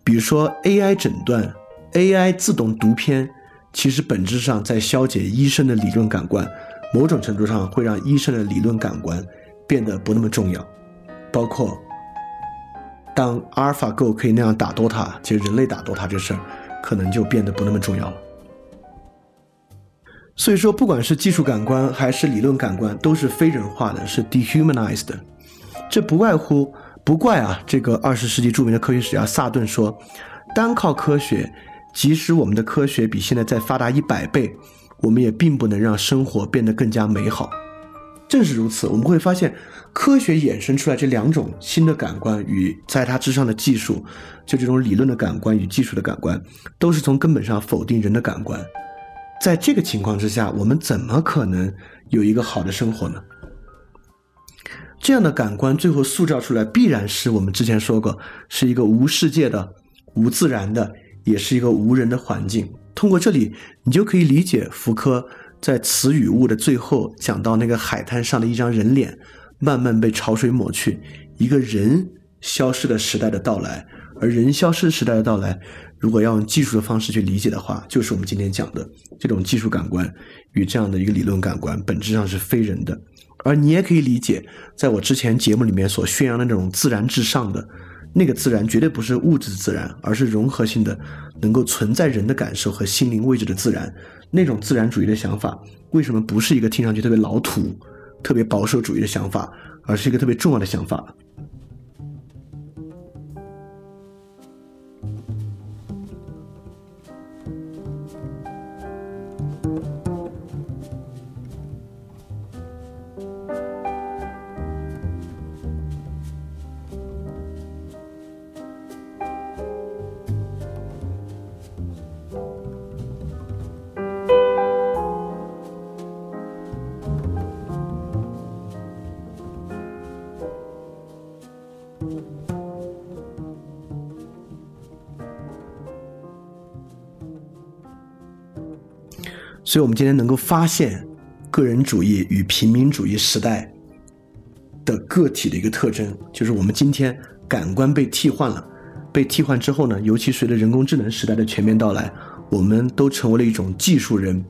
比如说 AI 诊断、AI 自动读片，其实本质上在消解医生的理论感官，某种程度上会让医生的理论感官变得不那么重要。包括当阿尔法 Go 可以那样打 DOTA，其实人类打 DOTA 这事儿可能就变得不那么重要了。所以说，不管是技术感官还是理论感官，都是非人化的，是 dehumanized 的。这不外乎。不怪啊，这个二十世纪著名的科学史家萨顿说：“单靠科学，即使我们的科学比现在再发达一百倍，我们也并不能让生活变得更加美好。”正是如此，我们会发现，科学衍生出来这两种新的感官与在它之上的技术，就这种理论的感官与技术的感官，都是从根本上否定人的感官。在这个情况之下，我们怎么可能有一个好的生活呢？这样的感官最后塑造出来，必然是我们之前说过，是一个无世界的、无自然的，也是一个无人的环境。通过这里，你就可以理解福柯在《词与物》的最后讲到那个海滩上的一张人脸，慢慢被潮水抹去，一个人消失的时代的到来。而人消失时代的到来，如果要用技术的方式去理解的话，就是我们今天讲的这种技术感官与这样的一个理论感官，本质上是非人的。而你也可以理解，在我之前节目里面所宣扬的那种自然至上的那个自然，绝对不是物质自然，而是融合性的，能够存在人的感受和心灵位置的自然。那种自然主义的想法，为什么不是一个听上去特别老土、特别保守主义的想法，而是一个特别重要的想法？所以，我们今天能够发现个人主义与平民主义时代的个体的一个特征，就是我们今天感官被替换了。被替换之后呢，尤其随着人工智能时代的全面到来，我们都成为了一种技术人。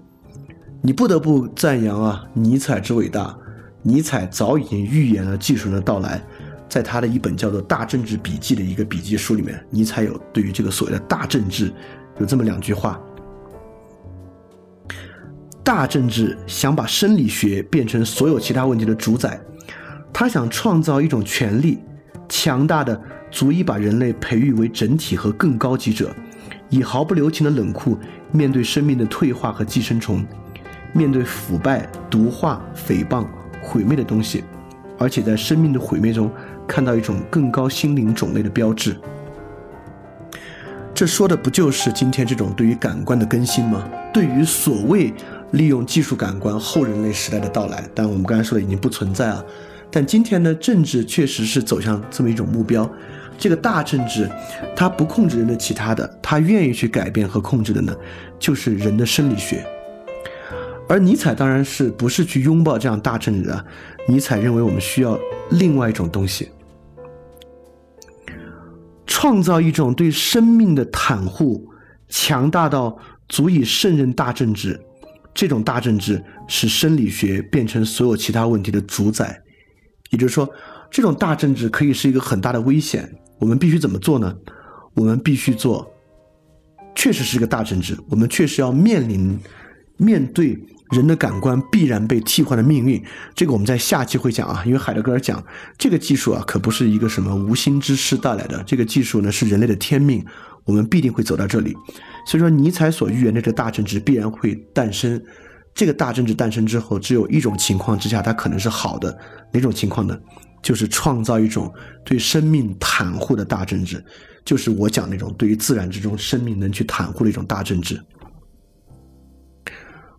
你不得不赞扬啊，尼采之伟大。尼采早已经预言了技术人的到来，在他的一本叫做《大政治笔记》的一个笔记书里面，尼采有对于这个所谓的大政治有这么两句话。大政治想把生理学变成所有其他问题的主宰，他想创造一种权力，强大的足以把人类培育为整体和更高级者，以毫不留情的冷酷面对生命的退化和寄生虫，面对腐败、毒化、诽谤、毁灭的东西，而且在生命的毁灭中看到一种更高心灵种类的标志。这说的不就是今天这种对于感官的更新吗？对于所谓利用技术感官后人类时代的到来，但我们刚才说的已经不存在了。但今天呢，政治确实是走向这么一种目标。这个大政治，它不控制人的其他的，它愿意去改变和控制的呢，就是人的生理学。而尼采当然是不是去拥抱这样大政治啊？尼采认为我们需要另外一种东西。创造一种对生命的袒护，强大到足以胜任大政治。这种大政治使生理学变成所有其他问题的主宰。也就是说，这种大政治可以是一个很大的危险。我们必须怎么做呢？我们必须做，确实是一个大政治。我们确实要面临面对。人的感官必然被替换的命运，这个我们在下期会讲啊。因为海德格尔讲，这个技术啊，可不是一个什么无心之失带来的，这个技术呢是人类的天命，我们必定会走到这里。所以说，尼采所预言的这个大政治必然会诞生。这个大政治诞生之后，只有一种情况之下，它可能是好的，哪种情况呢？就是创造一种对生命袒护的大政治，就是我讲那种对于自然之中生命能去袒护的一种大政治。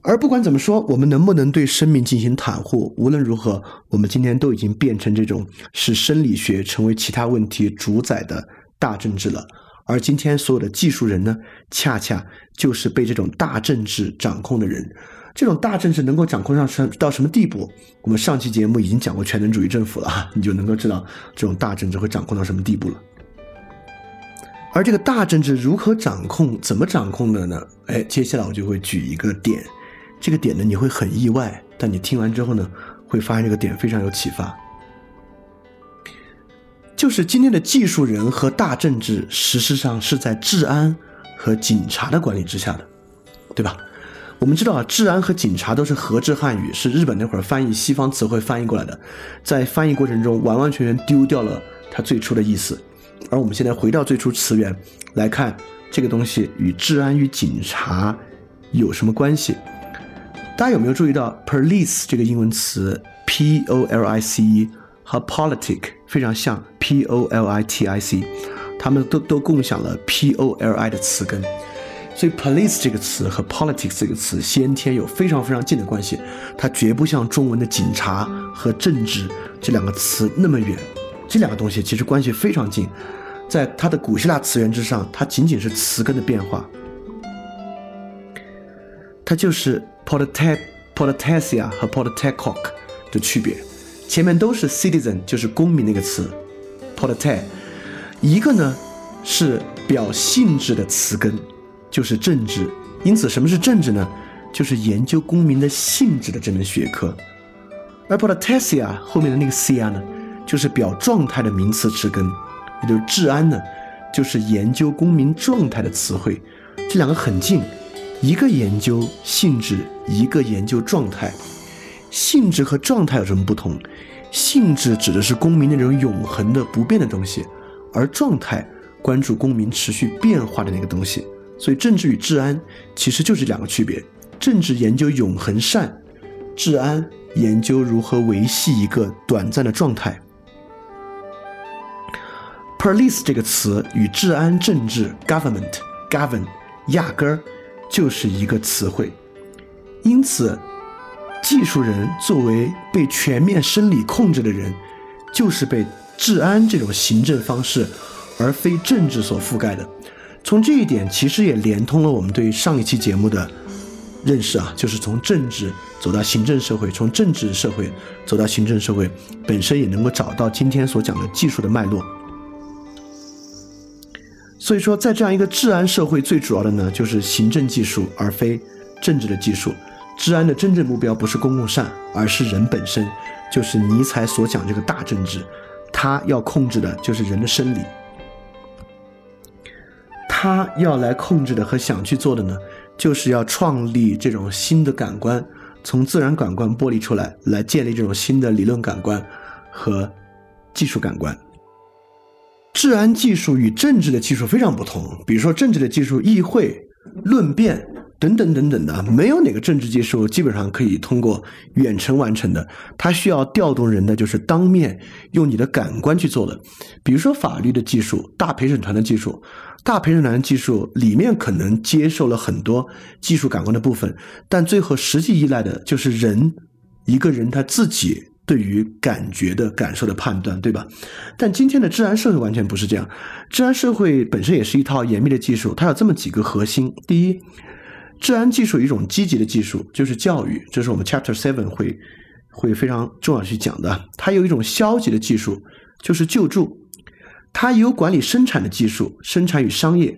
而不管怎么说，我们能不能对生命进行袒护？无论如何，我们今天都已经变成这种使生理学成为其他问题主宰的大政治了。而今天所有的技术人呢，恰恰就是被这种大政治掌控的人。这种大政治能够掌控上什到什么地步？我们上期节目已经讲过全能主义政府了，你就能够知道这种大政治会掌控到什么地步了。而这个大政治如何掌控？怎么掌控的呢？哎，接下来我就会举一个点。这个点呢，你会很意外，但你听完之后呢，会发现这个点非常有启发。就是今天的技术人和大政治，实质上是在治安和警察的管理之下的，对吧？我们知道啊，治安和警察都是合制汉语，是日本那会儿翻译西方词汇翻译过来的，在翻译过程中完完全全丢掉了它最初的意思。而我们现在回到最初词源来看，这个东西与治安与警察有什么关系？大家有没有注意到 police 这个英文词 p o l i c e 和 politic 非常像 p o l i t i c，它们都都共享了 p o l i 的词根，所以 police 这个词和 politics 这个词先天有非常非常近的关系，它绝不像中文的警察和政治这两个词那么远，这两个东西其实关系非常近，在它的古希腊词源之上，它仅仅是词根的变化，它就是。Politic Politeia 和 Politicok 的区别，前面都是 citizen，就是公民那个词。Polite，一个呢是表性质的词根，就是政治。因此，什么是政治呢？就是研究公民的性质的这门学科。而 p o l i t e s i a 后面的那个 cia 呢，就是表状态的名词词根，也就是治安呢，就是研究公民状态的词汇。这两个很近。一个研究性质，一个研究状态。性质和状态有什么不同？性质指的是公民那种永恒的不变的东西，而状态关注公民持续变化的那个东西。所以，政治与治安其实就是两个区别：政治研究永恒善，治安研究如何维系一个短暂的状态。police 这个词与治安、政治 government govern 压根儿。就是一个词汇，因此，技术人作为被全面生理控制的人，就是被治安这种行政方式，而非政治所覆盖的。从这一点，其实也连通了我们对上一期节目的认识啊，就是从政治走到行政社会，从政治社会走到行政社会，本身也能够找到今天所讲的技术的脉络。所以说，在这样一个治安社会，最主要的呢，就是行政技术，而非政治的技术。治安的真正目标不是公共善，而是人本身，就是尼采所讲这个大政治。他要控制的就是人的生理，他要来控制的和想去做的呢，就是要创立这种新的感官，从自然感官剥离出来，来建立这种新的理论感官和技术感官。治安技术与政治的技术非常不同，比如说政治的技术，议会、论辩。等等等等的，没有哪个政治技术基本上可以通过远程完成的。它需要调动人的，就是当面用你的感官去做的。比如说法律的技术、大陪审团的技术、大陪审团的技术里面可能接受了很多技术感官的部分，但最后实际依赖的就是人一个人他自己对于感觉的感受的判断，对吧？但今天的治安社会完全不是这样。治安社会本身也是一套严密的技术，它有这么几个核心：第一。治安技术一种积极的技术，就是教育，这是我们 Chapter Seven 会会非常重要去讲的。它有一种消极的技术，就是救助。它有管理生产的技术，生产与商业。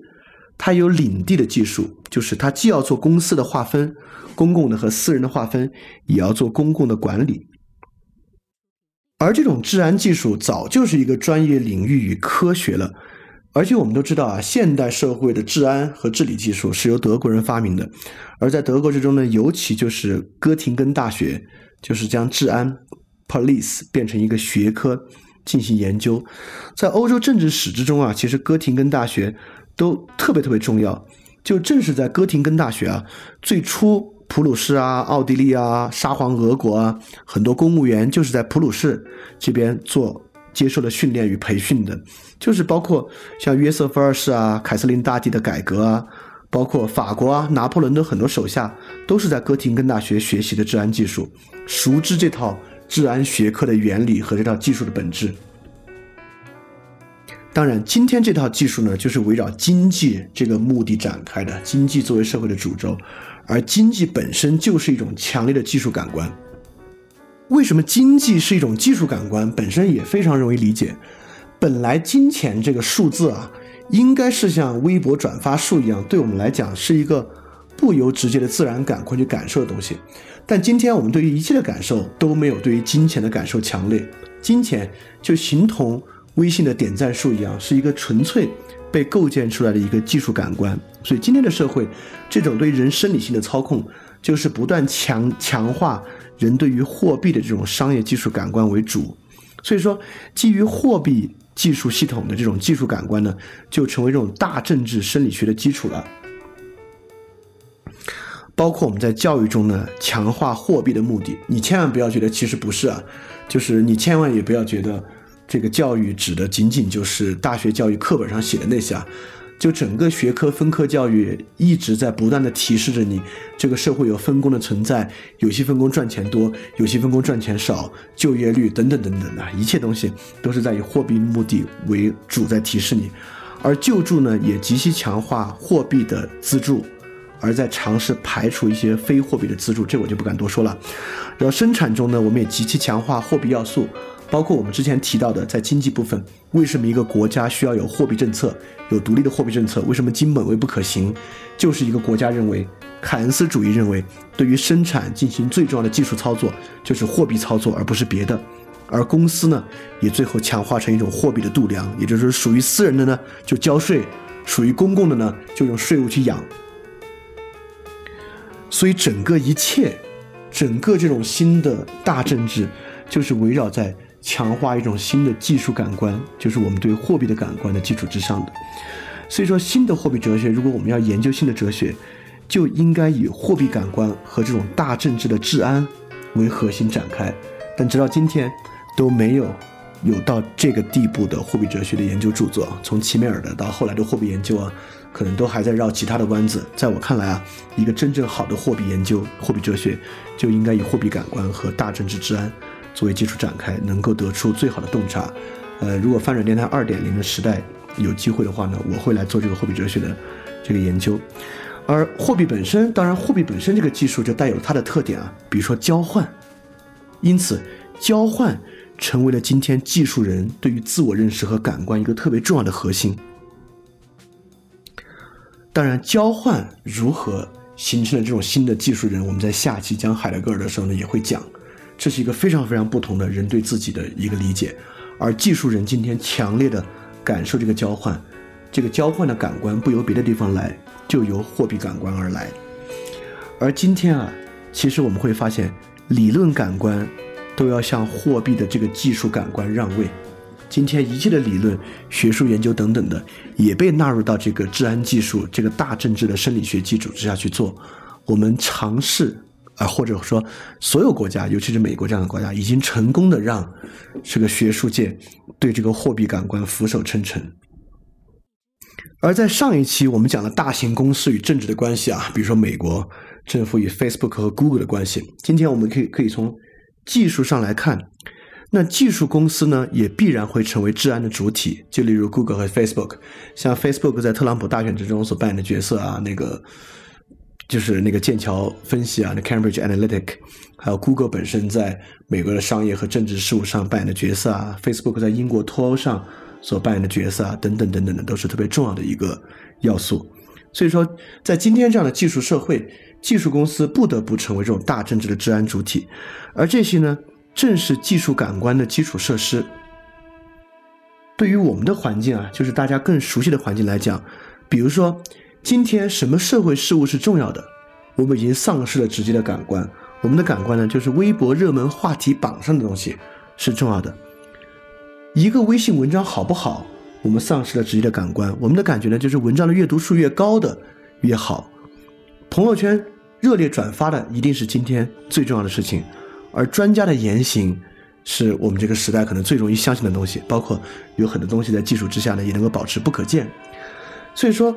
它有领地的技术，就是它既要做公司的划分，公共的和私人的划分，也要做公共的管理。而这种治安技术早就是一个专业领域与科学了。而且我们都知道啊，现代社会的治安和治理技术是由德国人发明的，而在德国之中呢，尤其就是哥廷根大学，就是将治安 （police） 变成一个学科进行研究。在欧洲政治史之中啊，其实哥廷根大学都特别特别重要。就正是在哥廷根大学啊，最初普鲁士啊、奥地利啊、沙皇俄国啊，很多公务员就是在普鲁士这边做。接受了训练与培训的，就是包括像约瑟夫二世啊、凯瑟琳大帝的改革啊，包括法国啊、拿破仑的很多手下，都是在哥廷根大学学习的治安技术，熟知这套治安学科的原理和这套技术的本质。当然，今天这套技术呢，就是围绕经济这个目的展开的，经济作为社会的主轴，而经济本身就是一种强烈的技术感官。为什么经济是一种技术感官？本身也非常容易理解。本来金钱这个数字啊，应该是像微博转发数一样，对我们来讲是一个不由直接的自然感官去感受的东西。但今天我们对于一切的感受都没有对于金钱的感受强烈。金钱就形同微信的点赞数一样，是一个纯粹被构建出来的一个技术感官。所以今天的社会，这种对人生理性的操控，就是不断强强化。人对于货币的这种商业技术感官为主，所以说基于货币技术系统的这种技术感官呢，就成为这种大政治生理学的基础了。包括我们在教育中呢，强化货币的目的，你千万不要觉得其实不是啊，就是你千万也不要觉得这个教育指的仅仅就是大学教育课本上写的那些啊。就整个学科分科教育一直在不断的提示着你，这个社会有分工的存在，有些分工赚钱多，有些分工赚钱少，就业率等等等等的一切东西都是在以货币目的为主在提示你，而救助呢也极其强化货币的资助，而在尝试排除一些非货币的资助，这我就不敢多说了。然后生产中呢，我们也极其强化货币要素。包括我们之前提到的，在经济部分，为什么一个国家需要有货币政策，有独立的货币政策？为什么金本位不可行？就是一个国家认为，凯恩斯主义认为，对于生产进行最重要的技术操作就是货币操作，而不是别的。而公司呢，也最后强化成一种货币的度量，也就是属于私人的呢就交税，属于公共的呢就用税务去养。所以整个一切，整个这种新的大政治，就是围绕在。强化一种新的技术感官，就是我们对货币的感官的基础之上的。所以说，新的货币哲学，如果我们要研究新的哲学，就应该以货币感官和这种大政治的治安为核心展开。但直到今天，都没有有到这个地步的货币哲学的研究著作。从齐美尔的到后来的货币研究啊，可能都还在绕其他的弯子。在我看来啊，一个真正好的货币研究、货币哲学，就应该以货币感官和大政治治安。作为基础展开，能够得出最好的洞察。呃，如果翻转电台二点零的时代有机会的话呢，我会来做这个货币哲学的这个研究。而货币本身，当然货币本身这个技术就带有它的特点啊，比如说交换。因此，交换成为了今天技术人对于自我认识和感官一个特别重要的核心。当然，交换如何形成了这种新的技术人，我们在下期讲海德格尔的时候呢，也会讲。这是一个非常非常不同的人对自己的一个理解，而技术人今天强烈的感受这个交换，这个交换的感官不由别的地方来，就由货币感官而来。而今天啊，其实我们会发现，理论感官都要向货币的这个技术感官让位。今天一切的理论、学术研究等等的，也被纳入到这个治安技术这个大政治的生理学基础之下去做。我们尝试啊，或者说所有国家，尤其是美国这样的国家，已经成功的让这个学术界对这个货币感官俯首称臣。而在上一期我们讲了大型公司与政治的关系啊，比如说美国政府与 Facebook 和 Google 的关系。今天我们可以可以从技术上来看，那技术公司呢也必然会成为治安的主体。就例如 Google 和 Facebook，像 Facebook 在特朗普大选之中所扮演的角色啊，那个就是那个剑桥分析啊，那 Cambridge Analytic，还有 Google 本身在美国的商业和政治事务上扮演的角色啊，Facebook 在英国脱欧上。所扮演的角色啊，等等等等的，都是特别重要的一个要素。所以说，在今天这样的技术社会，技术公司不得不成为这种大政治的治安主体，而这些呢，正是技术感官的基础设施。对于我们的环境啊，就是大家更熟悉的环境来讲，比如说，今天什么社会事务是重要的？我们已经丧失了直接的感官，我们的感官呢，就是微博热门话题榜上的东西是重要的。一个微信文章好不好，我们丧失了直接的感官。我们的感觉呢，就是文章的阅读数越高的越好。朋友圈热烈转发的一定是今天最重要的事情，而专家的言行是我们这个时代可能最容易相信的东西。包括有很多东西在技术之下呢，也能够保持不可见。所以说，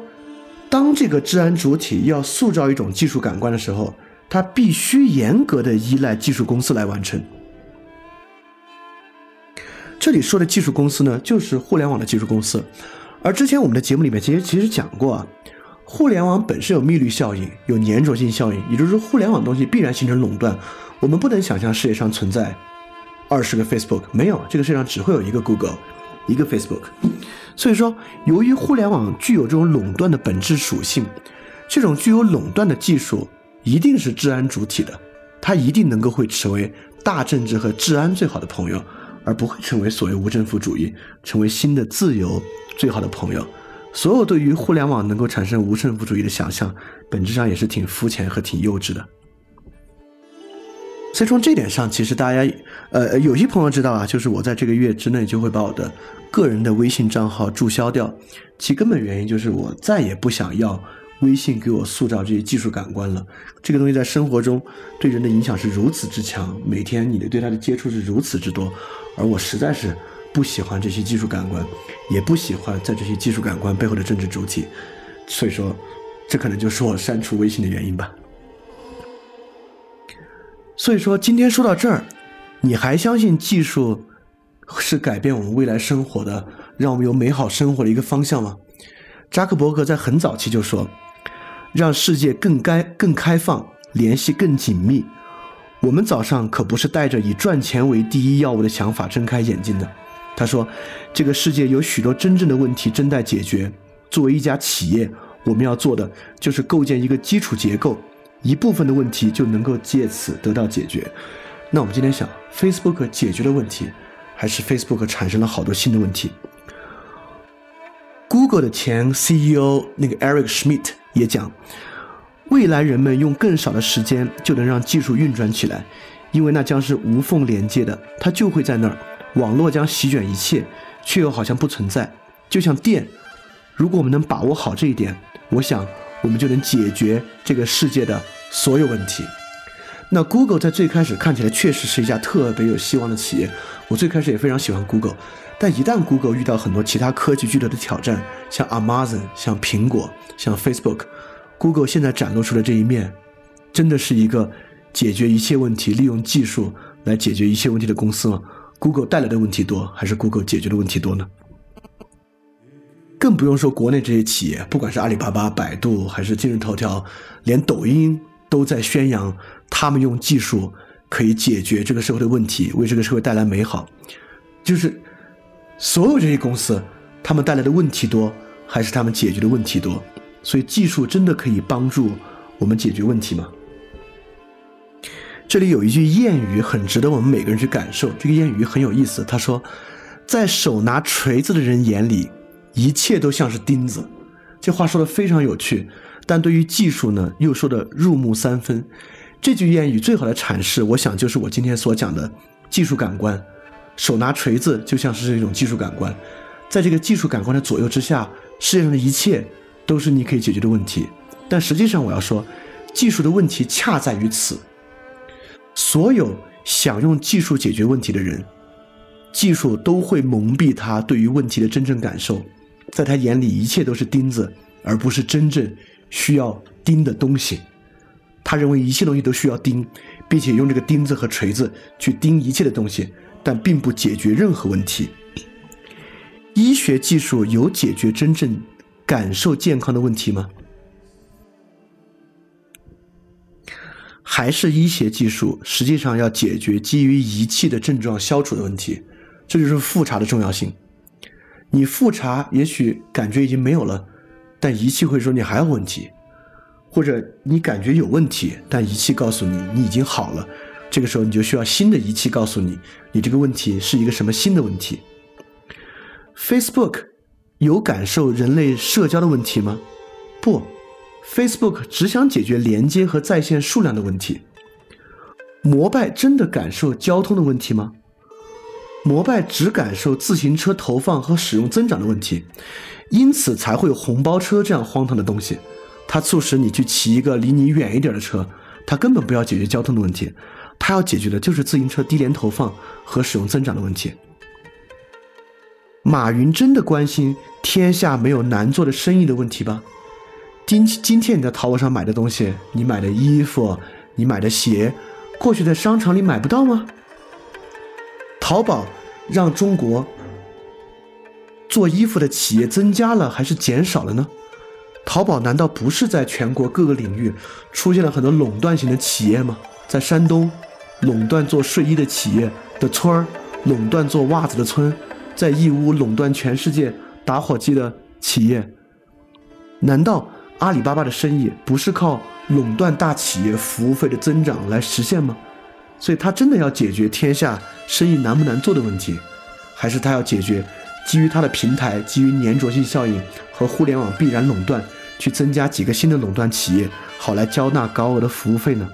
当这个治安主体要塑造一种技术感官的时候，它必须严格的依赖技术公司来完成。这里说的技术公司呢，就是互联网的技术公司。而之前我们的节目里面其实其实讲过啊，互联网本身有密律效应，有粘着性效应，也就是说，互联网东西必然形成垄断。我们不能想象世界上存在二十个 Facebook，没有，这个世界上只会有一个 Google，一个 Facebook。所以说，由于互联网具有这种垄断的本质属性，这种具有垄断的技术一定是治安主体的，它一定能够会成为大政治和治安最好的朋友。而不会成为所谓无政府主义，成为新的自由最好的朋友。所有对于互联网能够产生无政府主义的想象，本质上也是挺肤浅和挺幼稚的。所以从这点上，其实大家，呃，有些朋友知道啊，就是我在这个月之内就会把我的个人的微信账号注销掉。其根本原因就是我再也不想要。微信给我塑造这些技术感官了，这个东西在生活中对人的影响是如此之强，每天你的对它的接触是如此之多，而我实在是不喜欢这些技术感官，也不喜欢在这些技术感官背后的政治主体，所以说，这可能就是我删除微信的原因吧。所以说，今天说到这儿，你还相信技术是改变我们未来生活的，让我们有美好生活的一个方向吗？扎克伯格在很早期就说。让世界更该更开放，联系更紧密。我们早上可不是带着以赚钱为第一要务的想法睁开眼睛的。他说：“这个世界有许多真正的问题正在解决。作为一家企业，我们要做的就是构建一个基础结构，一部分的问题就能够借此得到解决。”那我们今天想，Facebook 解决了问题，还是 Facebook 产生了好多新的问题？Google 的前 CEO 那个 Eric Schmidt。也讲，未来人们用更少的时间就能让技术运转起来，因为那将是无缝连接的，它就会在那儿，网络将席卷一切，却又好像不存在，就像电。如果我们能把握好这一点，我想我们就能解决这个世界的所有问题。那 Google 在最开始看起来确实是一家特别有希望的企业，我最开始也非常喜欢 Google。但一旦 Google 遇到很多其他科技巨头的挑战，像 Amazon、像苹果、像 Facebook，Google 现在展露出的这一面，真的是一个解决一切问题、利用技术来解决一切问题的公司吗？Google 带来的问题多，还是 Google 解决的问题多呢？更不用说国内这些企业，不管是阿里巴巴、百度，还是今日头条，连抖音都在宣扬他们用技术可以解决这个社会的问题，为这个社会带来美好，就是。所有这些公司，他们带来的问题多，还是他们解决的问题多？所以技术真的可以帮助我们解决问题吗？这里有一句谚语很值得我们每个人去感受。这个谚语很有意思，他说：“在手拿锤子的人眼里，一切都像是钉子。”这话说的非常有趣。但对于技术呢，又说的入木三分。这句谚语最好的阐释，我想就是我今天所讲的技术感官。手拿锤子就像是这种技术感官，在这个技术感官的左右之下，世界上的一切都是你可以解决的问题。但实际上，我要说，技术的问题恰在于此。所有想用技术解决问题的人，技术都会蒙蔽他对于问题的真正感受，在他眼里，一切都是钉子，而不是真正需要钉的东西。他认为一切东西都需要钉，并且用这个钉子和锤子去钉一切的东西。但并不解决任何问题。医学技术有解决真正感受健康的问题吗？还是医学技术实际上要解决基于仪器的症状消除的问题？这就是复查的重要性。你复查也许感觉已经没有了，但仪器会说你还有问题，或者你感觉有问题，但仪器告诉你你已经好了。这个时候你就需要新的仪器告诉你，你这个问题是一个什么新的问题。Facebook 有感受人类社交的问题吗？不，Facebook 只想解决连接和在线数量的问题。摩拜真的感受交通的问题吗？摩拜只感受自行车投放和使用增长的问题，因此才会有红包车这样荒唐的东西。它促使你去骑一个离你远一点的车，它根本不要解决交通的问题。它要解决的就是自行车低廉投放和使用增长的问题。马云真的关心天下没有难做的生意的问题吧？今今天你在淘宝上买的东西，你买的衣服，你买的鞋，过去在商场里买不到吗？淘宝让中国做衣服的企业增加了还是减少了呢？淘宝难道不是在全国各个领域出现了很多垄断型的企业吗？在山东。垄断做睡衣的企业的村儿，垄断做袜子的村，在义乌垄断全世界打火机的企业，难道阿里巴巴的生意不是靠垄断大企业服务费的增长来实现吗？所以，他真的要解决天下生意难不难做的问题，还是他要解决基于他的平台、基于粘着性效应和互联网必然垄断，去增加几个新的垄断企业，好来交纳高额的服务费呢？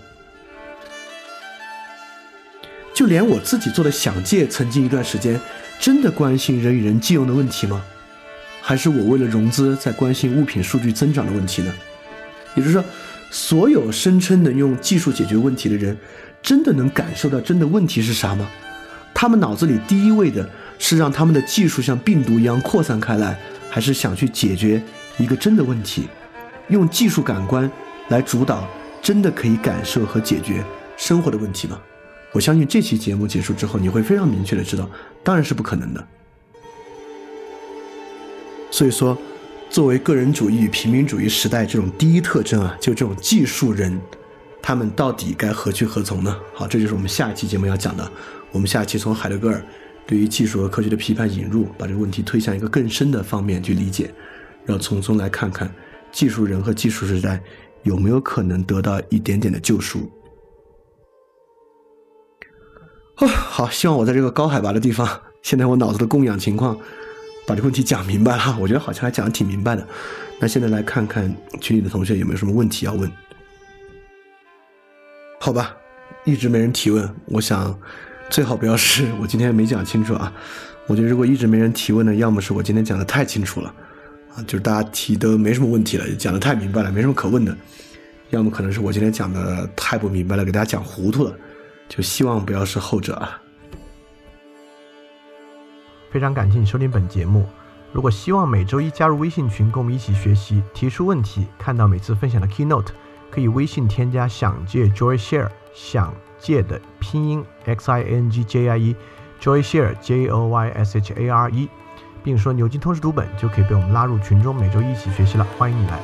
就连我自己做的想借，曾经一段时间，真的关心人与人借用的问题吗？还是我为了融资在关心物品数据增长的问题呢？也就是说，所有声称能用技术解决问题的人，真的能感受到真的问题是啥吗？他们脑子里第一位的是让他们的技术像病毒一样扩散开来，还是想去解决一个真的问题，用技术感官来主导真的可以感受和解决生活的问题吗？我相信这期节目结束之后，你会非常明确的知道，当然是不可能的。所以说，作为个人主义与平民主义时代这种第一特征啊，就这种技术人，他们到底该何去何从呢？好，这就是我们下一期节目要讲的。我们下期从海德格尔对于技术和科学的批判引入，把这个问题推向一个更深的方面去理解，然后从中来看看技术人和技术时代有没有可能得到一点点的救赎。哦，好，希望我在这个高海拔的地方，现在我脑子的供氧情况，把这个问题讲明白了。我觉得好像还讲的挺明白的。那现在来看看群里的同学有没有什么问题要问？好吧，一直没人提问，我想最好不要是我今天没讲清楚啊。我觉得如果一直没人提问呢，要么是我今天讲的太清楚了，啊，就是大家提都没什么问题了，讲的太明白了，没什么可问的；要么可能是我今天讲的太不明白了，给大家讲糊涂了。就希望不要是后者啊！非常感谢你收听本节目。如果希望每周一加入微信群，跟我们一起学习、提出问题、看到每次分享的 keynote，可以微信添加“想借 Joy Share”，想借的拼音 x i n g j i e，Joy Share j o y s h a r e，并说“牛津通识读本”，就可以被我们拉入群中，每周一起学习了。欢迎你来！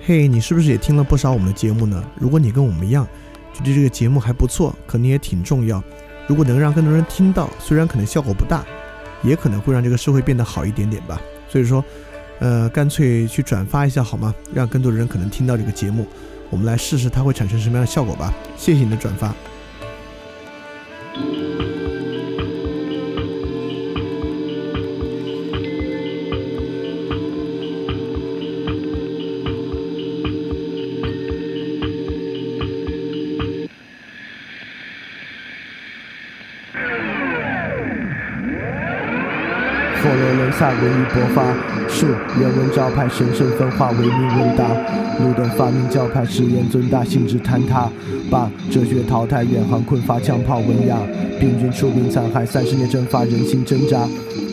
嘿，你是不是也听了不少我们的节目呢？如果你跟我们一样，觉得这个节目还不错，可能也挺重要。如果能让更多人听到，虽然可能效果不大，也可能会让这个社会变得好一点点吧。所以说，呃，干脆去转发一下好吗？让更多人可能听到这个节目，我们来试试它会产生什么样的效果吧。谢谢你的转发。萨文艺勃发。树原文招牌神圣分化唯命问答。路灯发明教派实验尊大性质坍塌。把哲学淘汰远航困乏枪炮文雅。病菌出兵残害三十年蒸发人心挣扎。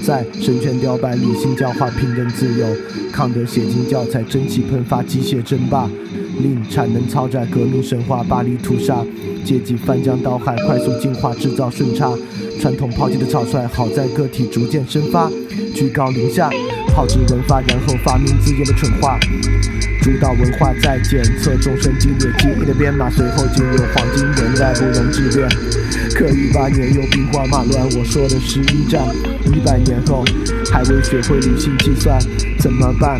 在神权雕败理性教化平等自由。康德写进教材蒸汽喷发机械争霸。令产能超载革命神话巴黎屠杀。阶级翻江倒海快速进化制造顺差。传统抛弃的草率，好在个体逐渐生发。居高临下，炮制文化，然后发明自己的蠢话。主导文化在检测众生激烈记忆的编码，随后进入黄金年代，不容置辩。可一八年又兵荒马乱，我说的是一战。一百年后还未学会理性计算，怎么办？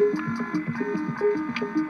Thank you.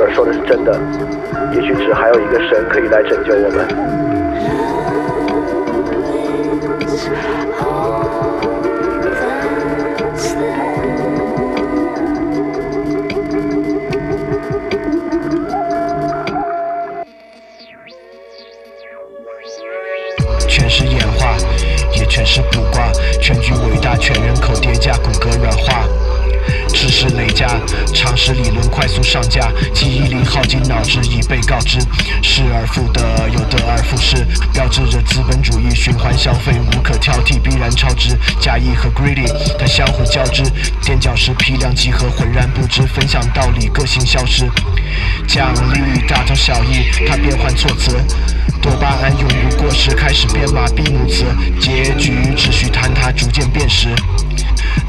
尔说的是真的，也许只还有一个神可以来拯救我们。常识理论快速上架，记忆力耗尽，脑汁已被告知，失而复得，又得而复失，标志着资本主义循环消费无可挑剔，必然超值。假意和 greedy 它相互交织，垫脚石批量集合，浑然不知，分享道理，个性消失。奖励大同小异，它变换措辞，多巴胺永不过时，开始编码闭母词，结局秩序坍塌，逐渐变实。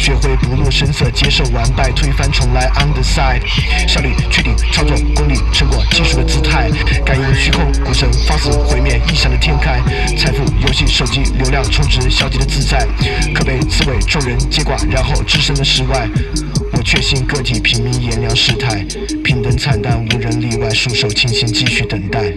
学会不露声色，接受完败，推翻重来，on the side，效率确定，操作功力，成果技术的姿态，感应虚空，股神放肆毁灭，异想的天开，财富游戏手机流量充值，消极的自在，可被刺猬众人接挂，然后置身的世外。我确信个体平民炎凉世态，平等惨淡，无人例外，束手清心，继续等待。